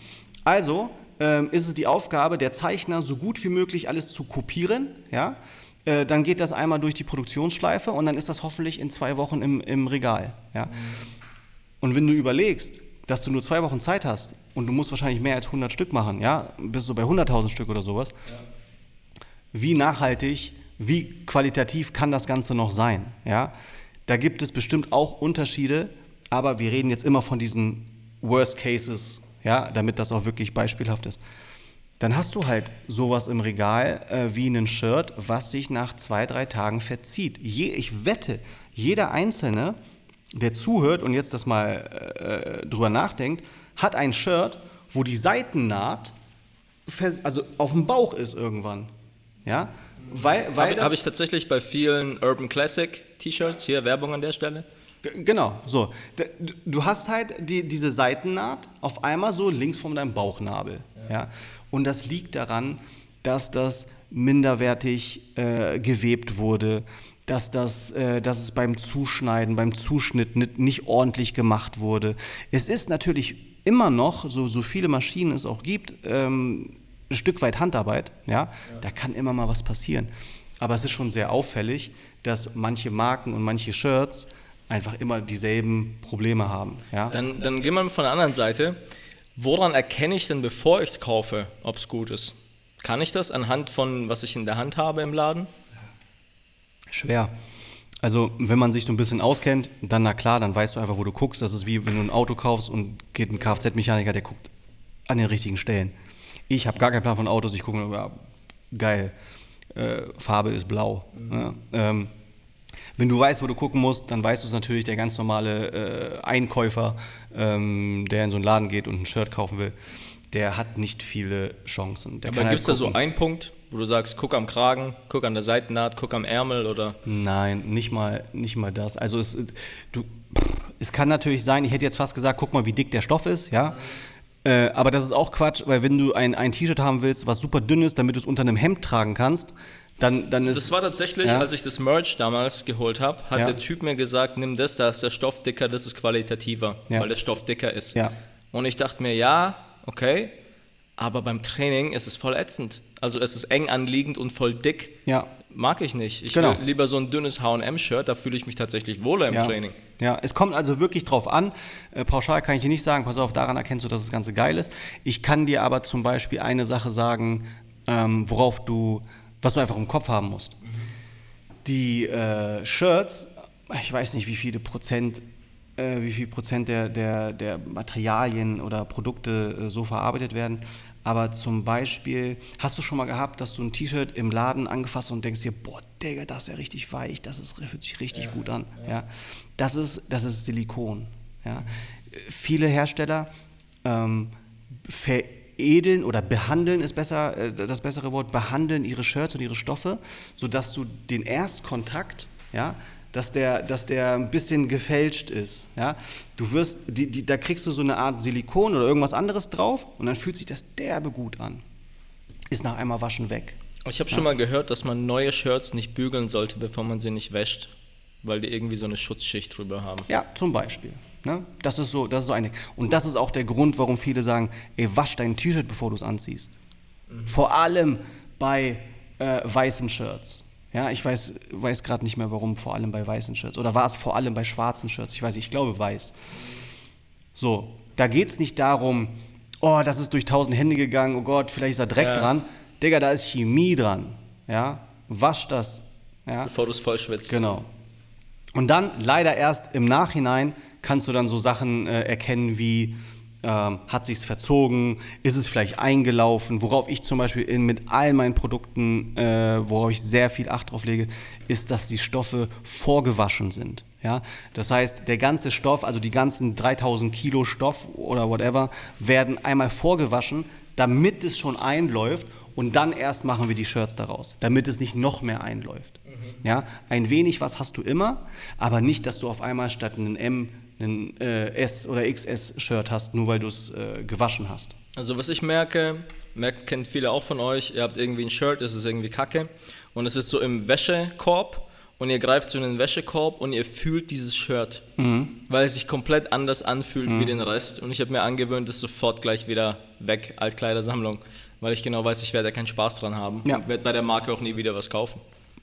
Also ähm, ist es die Aufgabe der Zeichner, so gut wie möglich alles zu kopieren. Ja? Äh, dann geht das einmal durch die Produktionsschleife und dann ist das hoffentlich in zwei Wochen im, im Regal. Ja? Und wenn du überlegst, dass du nur zwei Wochen Zeit hast und du musst wahrscheinlich mehr als 100 Stück machen, ja, bist du bei 100.000 Stück oder sowas, wie nachhaltig, wie qualitativ kann das Ganze noch sein? Ja? Da gibt es bestimmt auch Unterschiede, aber wir reden jetzt immer von diesen Worst Cases, ja, damit das auch wirklich beispielhaft ist. Dann hast du halt sowas im Regal äh, wie ein Shirt, was sich nach zwei, drei Tagen verzieht. Je, ich wette, jeder Einzelne, der zuhört und jetzt das mal äh, drüber nachdenkt, hat ein Shirt, wo die Seitennaht also auf dem Bauch ist irgendwann. Ja? Weil, weil Habe hab ich tatsächlich bei vielen Urban Classic T-Shirts, hier Werbung an der Stelle. G- Genau, so. Du hast halt die, diese Seitennaht auf einmal so links von deinem Bauchnabel. Ja. Und das liegt daran, dass das minderwertig äh, gewebt wurde, dass, das, äh, dass es beim Zuschneiden, beim Zuschnitt nicht, nicht ordentlich gemacht wurde. Es ist natürlich immer noch, so, so viele Maschinen es auch gibt, ähm, ein Stück weit Handarbeit. Ja? Da kann immer mal was passieren. Aber es ist schon sehr auffällig, dass manche Marken und manche Shirts einfach immer dieselben Probleme haben. Ja? Dann, dann gehen wir von der anderen Seite. Woran erkenne ich denn, bevor ich es kaufe, ob es gut ist? Kann ich das anhand von, was ich in der Hand habe im Laden? Schwer. Also, wenn man sich so ein bisschen auskennt, dann na klar, dann weißt du einfach, wo du guckst. Das ist wie wenn du ein Auto kaufst und geht ein Kfz-Mechaniker, der guckt an den richtigen Stellen. Ich habe gar keinen Plan von Autos, ich gucke nur, ja, geil, äh, Farbe ist blau. Ja, ähm, wenn du weißt, wo du gucken musst, dann weißt du es natürlich, der ganz normale äh, Einkäufer, ähm, der in so einen Laden geht und ein Shirt kaufen will, der hat nicht viele Chancen. Der Aber halt gibt es da so einen Punkt, wo du sagst, guck am Kragen, guck an der Seitennaht, guck am Ärmel oder Nein, nicht mal, nicht mal das. Also es, du, es kann natürlich sein, ich hätte jetzt fast gesagt, guck mal, wie dick der Stoff ist, ja. Äh, aber das ist auch Quatsch, weil wenn du ein, ein T-Shirt haben willst, was super dünn ist, damit du es unter einem Hemd tragen kannst, dann, dann ist... Das war tatsächlich, Ja. als ich das Merch damals geholt habe, hat Ja. der Typ mir gesagt, nimm das, da ist der Stoff dicker, das ist qualitativer, Ja. weil der Stoff dicker ist. Und ich dachte mir, ja, okay, aber beim Training ist es voll ätzend. Also es ist eng anliegend und voll dick. Ja. Mag ich nicht. Ich Genau. will lieber so ein dünnes H&M-Shirt, da fühle ich mich tatsächlich wohler im ja. Training. Ja, es kommt also wirklich drauf an. Äh, pauschal kann ich dir nicht sagen, pass auf, daran erkennst du, dass das Ganze geil ist. Ich kann dir aber zum Beispiel eine Sache sagen, ähm, worauf du, was du einfach im Kopf haben musst. Die äh, Shirts, ich weiß nicht, wie viele Prozent äh, wie viel Prozent der, der, der Materialien oder Produkte äh, so verarbeitet werden. Aber zum Beispiel, hast du schon mal gehabt, dass du ein T-Shirt im Laden angefasst hast und denkst dir, boah, Digga, das ist ja richtig weich, das ist, fühlt sich richtig gut an. Ja. Das, ist, das ist Silikon. Ja. Viele Hersteller ähm, veredeln oder behandeln ist besser, äh, das bessere Wort, behandeln ihre Shirts und ihre Stoffe, sodass du den Erstkontakt, ja, dass der, dass der ein bisschen gefälscht ist. Ja? Du wirst, die, die, da kriegst du so eine Art Silikon oder irgendwas anderes drauf und dann fühlt sich das derbe gut an. Ist nach einmal waschen weg. Ich habe schon mal gehört, dass man neue Shirts nicht bügeln sollte, bevor man sie nicht wäscht, weil die irgendwie so eine Schutzschicht drüber haben. Ja, zum Beispiel. Ne? Das ist so, das ist so eine. Und das ist auch der Grund, warum viele sagen, ey, wasch dein T-Shirt, bevor du es anziehst. Vor allem bei äh, weißen Shirts. Ja, ich weiß, weiß gerade nicht mehr, warum vor allem bei weißen Shirts. Oder war es vor allem bei schwarzen Shirts? Ich weiß, ich glaube weiß. So, da geht es nicht darum, oh, das ist durch tausend Hände gegangen, oh Gott, vielleicht ist da Dreck Ja. dran. Digga, da ist Chemie dran. Ja, wasch das. Ja, Bevor du es voll schwitzt. Genau. Und dann leider erst im Nachhinein kannst du dann so Sachen äh, erkennen wie ähm, hat sich's verzogen, ist es vielleicht eingelaufen, worauf ich zum Beispiel in, mit all meinen Produkten, äh, worauf ich sehr viel Acht drauf lege, ist, dass die Stoffe vorgewaschen sind. Ja? Das heißt, der ganze Stoff, also die ganzen 3000 Kilo Stoff oder whatever, werden einmal vorgewaschen, damit es schon einläuft und dann erst machen wir die Shirts daraus, damit es nicht noch mehr einläuft. Ja, ein wenig was hast du immer, aber nicht, dass du auf einmal statt einen M ein äh, S- oder XS-Shirt hast, nur weil du es äh, gewaschen hast. Also was ich merke, merkt, kennt viele auch von euch, ihr habt irgendwie ein Shirt, es ist irgendwie kacke und es ist so im Wäschekorb und ihr greift zu einem Wäschekorb und ihr fühlt dieses Shirt, weil es sich komplett anders anfühlt wie den Rest und ich habe mir angewöhnt, es sofort gleich wieder weg, Altkleidersammlung, weil ich genau weiß, ich werde da keinen Spaß dran haben Ja. und werde bei der Marke auch nie wieder was kaufen.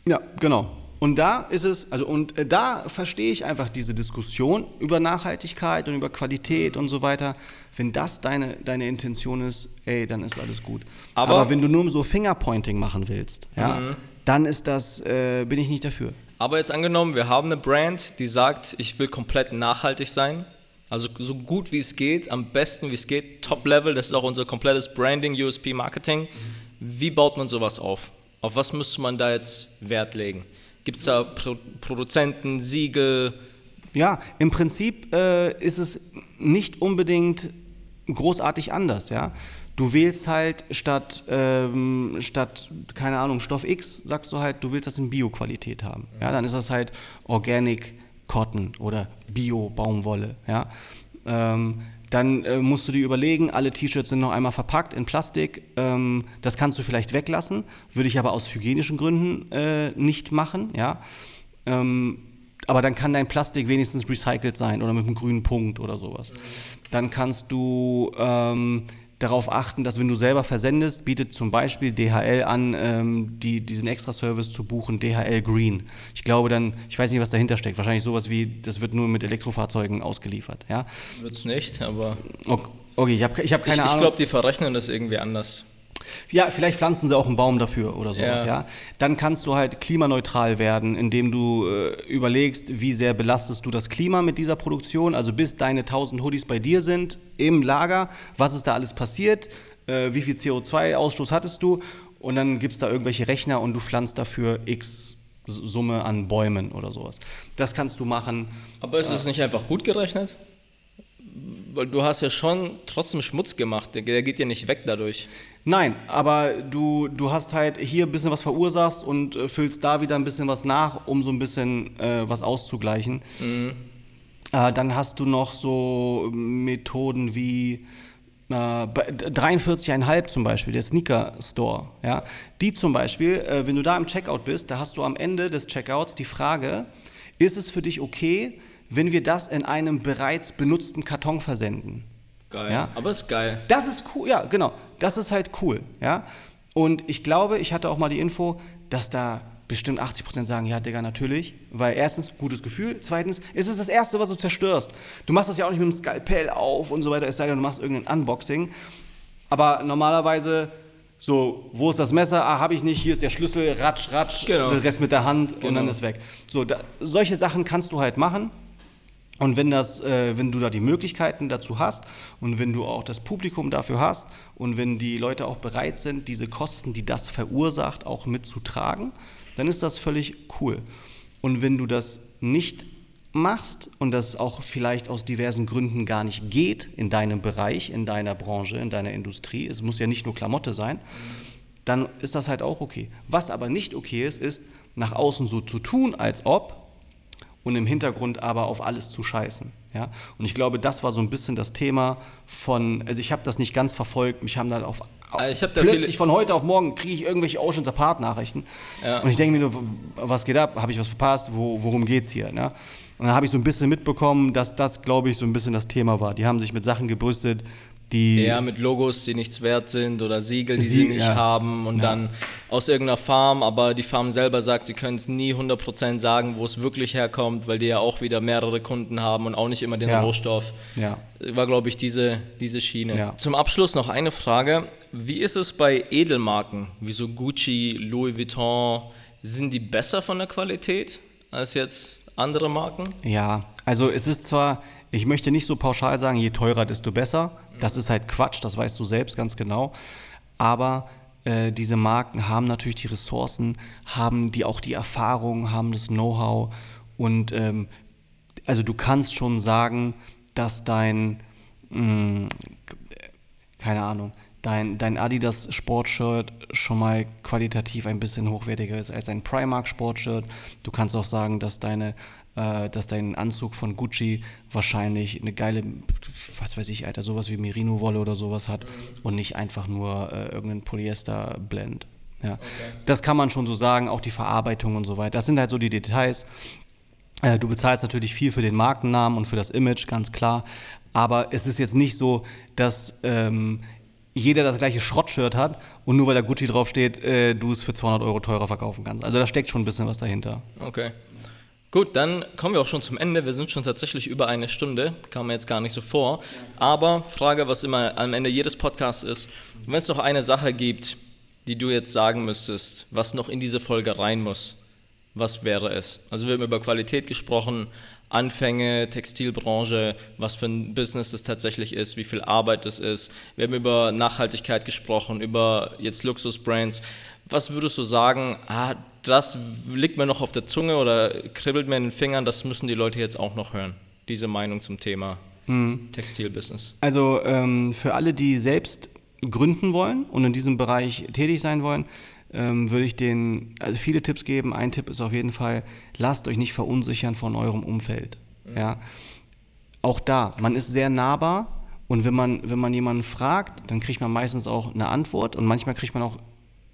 Ja, genau. Und da ist es, also und äh, da verstehe ich einfach diese Diskussion über Nachhaltigkeit und über Qualität und so weiter. Wenn das deine, deine Intention ist, ey, dann ist alles gut. Aber, Aber- wenn du nur so Fingerpointing machen willst, ja, dann ist das, äh, bin ich nicht dafür. Aber jetzt angenommen, wir haben eine Brand, die sagt, ich will komplett nachhaltig sein. Also so gut wie es geht, am besten wie es geht, Top-Level, das ist auch unser komplettes Branding, USP, Marketing. Wie baut man sowas auf? Auf was müsste man da jetzt Wert legen? Gibt es da Pro Produzenten, Siegel? Ja, im Prinzip äh, ist es nicht unbedingt großartig anders, ja. Du wählst halt statt, ähm, statt, keine Ahnung, Stoff X, sagst du halt, du willst das in Bio-Qualität haben. Ja, dann ist das halt Organic Cotton oder Bio-Baumwolle, ja. Ähm, dann äh, musst du dir überlegen, alle T-Shirts sind noch einmal verpackt in Plastik. Ähm, das kannst du vielleicht weglassen, würde ich aber aus hygienischen Gründen äh, nicht machen, ja. Ähm, aber dann kann dein Plastik wenigstens recycelt sein oder mit einem grünen Punkt oder sowas. Dann kannst du ähm, darauf achten, dass wenn du selber versendest, bietet zum Beispiel DHL an, ähm, die, diesen Extra-Service zu buchen, DHL Green. Ich glaube dann, ich weiß nicht, was dahinter steckt, wahrscheinlich sowas wie, das wird nur mit Elektrofahrzeugen ausgeliefert. Ja? Wird es nicht, aber Ok- Okay, ich habe ich hab ich, keine ich Ahnung. glaube, die verrechnen das irgendwie anders. Ja, vielleicht pflanzen sie auch einen Baum dafür oder sowas, ja. Ja. Dann kannst du halt klimaneutral werden, indem du äh, überlegst, wie sehr belastest du das Klima mit dieser Produktion. Also bis deine 1000 Hoodies bei dir sind im Lager, was ist da alles passiert, äh, wie viel CO2-Ausstoß hattest du und dann gibt es da irgendwelche Rechner und du pflanzt dafür x Summe an Bäumen oder sowas. Das kannst du machen. Aber ist es nicht einfach gut gerechnet? Weil du hast ja schon trotzdem Schmutz gemacht, der geht ja nicht weg dadurch. Nein, aber du, du hast halt hier ein bisschen was verursachst und äh, füllst da wieder ein bisschen was nach, um so ein bisschen äh, was auszugleichen. Äh, dann hast du noch so Methoden wie äh, bei- 43,5 zum Beispiel, der Sneaker Store. Ja? Die zum Beispiel, äh, wenn du da im Checkout bist, da hast du am Ende des Checkouts die Frage, ist es für dich okay, wenn wir das in einem bereits benutzten Karton versenden? Geil. Ja. Aber ist geil. Das ist cool, ja, genau. Das ist halt cool, ja. Und ich glaube, ich hatte auch mal die Info, dass da bestimmt 80% sagen, ja, Digga, natürlich. Weil erstens, gutes Gefühl. Zweitens, ist es das Erste, was du zerstörst. Du machst das ja auch nicht mit dem Skalpell auf und so weiter, es sei denn, du machst irgendein Unboxing. Aber normalerweise, so, wo ist das Messer? Ah, habe ich nicht, hier ist der Schlüssel, ratsch, ratsch, Genau. der Rest mit der Hand und Genau. dann ist weg. So, da, solche Sachen kannst du halt machen. Und wenn, das, äh, wenn du da die Möglichkeiten dazu hast und wenn du auch das Publikum dafür hast und wenn die Leute auch bereit sind, diese Kosten, die das verursacht, auch mitzutragen, dann ist das völlig cool. Und wenn du das nicht machst und das auch vielleicht aus diversen Gründen gar nicht geht in deinem Bereich, in deiner Branche, in deiner Industrie, es muss ja nicht nur Klamotte sein, dann ist das halt auch okay. Was aber nicht okay ist, ist nach außen so zu tun, als ob und im Hintergrund aber auf alles zu scheißen. Ja? Und ich glaube, das war so ein bisschen das Thema von, also ich habe das nicht ganz verfolgt, mich haben dann auf Also ich plötzlich von heute auf morgen kriege ich irgendwelche Oceans Apart Nachrichten Ja. und ich denke mir nur, was geht ab, habe ich was verpasst, Wo, worum geht's hier? Ne? Und dann habe ich so ein bisschen mitbekommen, dass das, glaube ich, so ein bisschen das Thema war. Die haben sich mit Sachen gebrüstet, die Ja, mit Logos, die nichts wert sind oder Siegel, die sie Sie- nicht ja. haben und Ja. dann aus irgendeiner Farm, aber die Farm selber sagt, sie können es nie 100% sagen, wo es wirklich herkommt, weil die ja auch wieder mehrere Kunden haben und auch nicht immer den Ja. Rohstoff. Ja. War, glaube ich, diese, diese Schiene. Ja. Zum Abschluss noch eine Frage. Wie ist es bei Edelmarken, wie so Gucci, Louis Vuitton, sind die besser von der Qualität als jetzt andere Marken? Ja, also es ist zwar, ich möchte nicht so pauschal sagen, je teurer, desto besser. Das ist halt Quatsch, das weißt du selbst ganz genau. Aber äh, diese Marken haben natürlich die Ressourcen, haben die auch die Erfahrung, haben das Know-how und ähm, also du kannst schon sagen, dass dein, mh, keine Ahnung, dein, dein Adidas Sportshirt schon mal qualitativ ein bisschen hochwertiger ist als ein Primark Sportshirt. Du kannst auch sagen, dass deine äh, dass dein Anzug von Gucci wahrscheinlich eine geile, was weiß ich, Alter, sowas wie Merino-Wolle oder sowas hat und nicht einfach nur äh, irgendeinen Polyester-Blend. Ja. Das kann man schon so sagen, auch die Verarbeitung und so weiter. Das sind halt so die Details. Äh, Du bezahlst natürlich viel für den Markennamen und für das Image, ganz klar. Aber es ist jetzt nicht so, dass ähm, jeder das gleiche Schrottshirt hat und nur weil da Gucci draufsteht, äh, du es für 200 Euro teurer verkaufen kannst. Also da steckt schon ein bisschen was dahinter. Okay. Gut, dann kommen wir auch schon zum Ende. Wir sind schon tatsächlich über eine Stunde. Kam mir jetzt gar nicht so vor. Aber Frage, was immer am Ende jedes Podcasts ist, wenn es noch eine Sache gibt, die du jetzt sagen müsstest, was noch in diese Folge rein muss, was wäre es? Also wir haben über Qualität gesprochen, Anfänge, Textilbranche, was für ein Business das tatsächlich ist, wie viel Arbeit es ist. Wir haben über Nachhaltigkeit gesprochen, über jetzt Luxusbrands. Was würdest du sagen, ah, das liegt mir noch auf der Zunge oder kribbelt mir in den Fingern, das müssen die Leute jetzt auch noch hören, diese Meinung zum Thema Textilbusiness. Also ähm, für alle, die selbst gründen wollen und in diesem Bereich tätig sein wollen, ähm, würde ich denen also viele Tipps geben. Ein Tipp ist auf jeden Fall, lasst euch nicht verunsichern von eurem Umfeld. Ja. Auch da, man ist sehr nahbar und wenn man, wenn man jemanden fragt, dann kriegt man meistens auch eine Antwort und manchmal kriegt man auch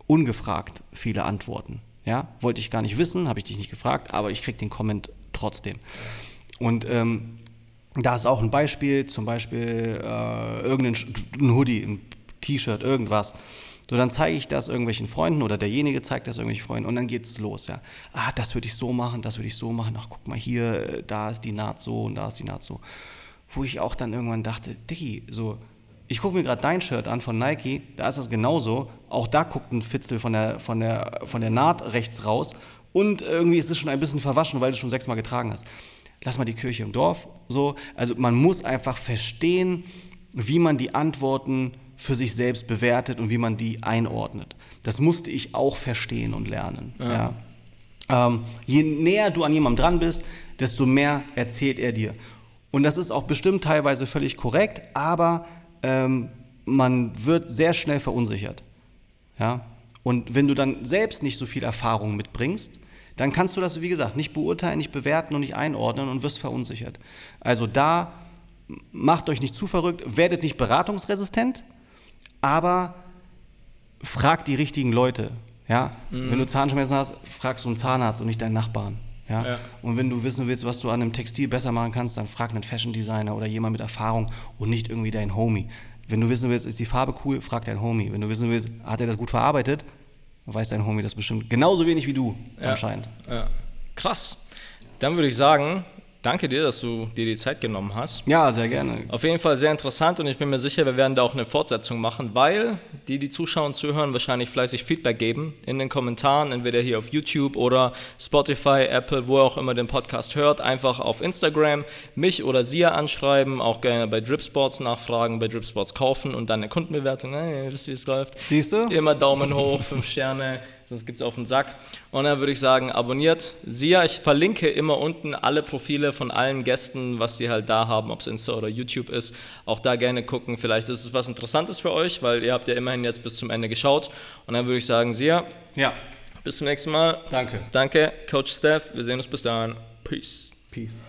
ungefragt viele Antworten. Ja, wollte ich gar nicht wissen, habe ich dich nicht gefragt, aber ich kriege den Comment trotzdem. Und ähm, da ist auch ein Beispiel, zum Beispiel äh, irgendein ein Hoodie, ein T-Shirt, irgendwas. So, dann zeige ich das irgendwelchen Freunden oder derjenige zeigt das irgendwelchen Freunden und dann geht's los, ja. Ah, das würde ich so machen, das würde ich so machen. Ach, guck mal hier, äh, da ist die Naht so und da ist die Naht so. Wo ich auch dann irgendwann dachte, Diggi, so, ich gucke mir gerade dein Shirt an von Nike, da ist das genauso. Auch da guckt ein Fitzel von der, von der, von der Naht rechts raus und irgendwie ist es schon ein bisschen verwaschen, weil du es schon sechsmal getragen hast. Lass mal die Kirche im Dorf. So, also man muss einfach verstehen, wie man die Antworten für sich selbst bewertet und wie man die einordnet. Das musste ich auch verstehen und lernen. Ja. Ähm, je näher du an jemandem dran bist, desto mehr erzählt er dir. Und das ist auch bestimmt teilweise völlig korrekt, aber ähm, man wird sehr schnell verunsichert. Ja? Und wenn du dann selbst nicht so viel Erfahrung mitbringst, dann kannst du das, wie gesagt, nicht beurteilen, nicht bewerten und nicht einordnen und wirst verunsichert. Also da macht euch nicht zu verrückt, werdet nicht beratungsresistent, aber fragt die richtigen Leute. Ja? Wenn du Zahnschmerzen hast, fragst du einen Zahnarzt und nicht deinen Nachbarn. Ja? Ja. Und wenn du wissen willst, was du an einem Textil besser machen kannst, dann frag einen Fashion Designer oder jemand mit Erfahrung und nicht irgendwie deinen Homie. Wenn du wissen willst, ist die Farbe cool, frag deinen Homie. Wenn du wissen willst, hat er das gut verarbeitet, weiß dein Homie das bestimmt genauso wenig wie du Ja. anscheinend. Ja. Krass. Dann würde ich sagen, danke dir, dass du dir die Zeit genommen hast. Ja, sehr gerne. Auf jeden Fall sehr interessant und ich bin mir sicher, wir werden da auch eine Fortsetzung machen, weil die, die zuschauen und zuhören, wahrscheinlich fleißig Feedback geben in den Kommentaren, entweder hier auf YouTube oder Spotify, Apple, wo auch immer den Podcast hört. Einfach auf Instagram mich oder sie anschreiben, auch gerne bei Dripsports nachfragen, bei Dripsports kaufen und dann eine Kundenbewertung. Hey, wisst ihr, wie es läuft? Siehst du? Immer Daumen hoch, fünf Sterne, sonst gibt es auf den Sack. Und dann würde ich sagen, abonniert Sia. Ich verlinke immer unten alle Profile von allen Gästen, was sie halt da haben, ob es Insta oder YouTube ist. Auch da gerne gucken. Vielleicht ist es was Interessantes für euch, weil ihr habt ja immerhin jetzt bis zum Ende geschaut. Und dann würde ich sagen, Sia, Ja, bis zum nächsten Mal. danke. Danke, Coach Steph. Wir sehen uns bis dahin. Peace. Peace.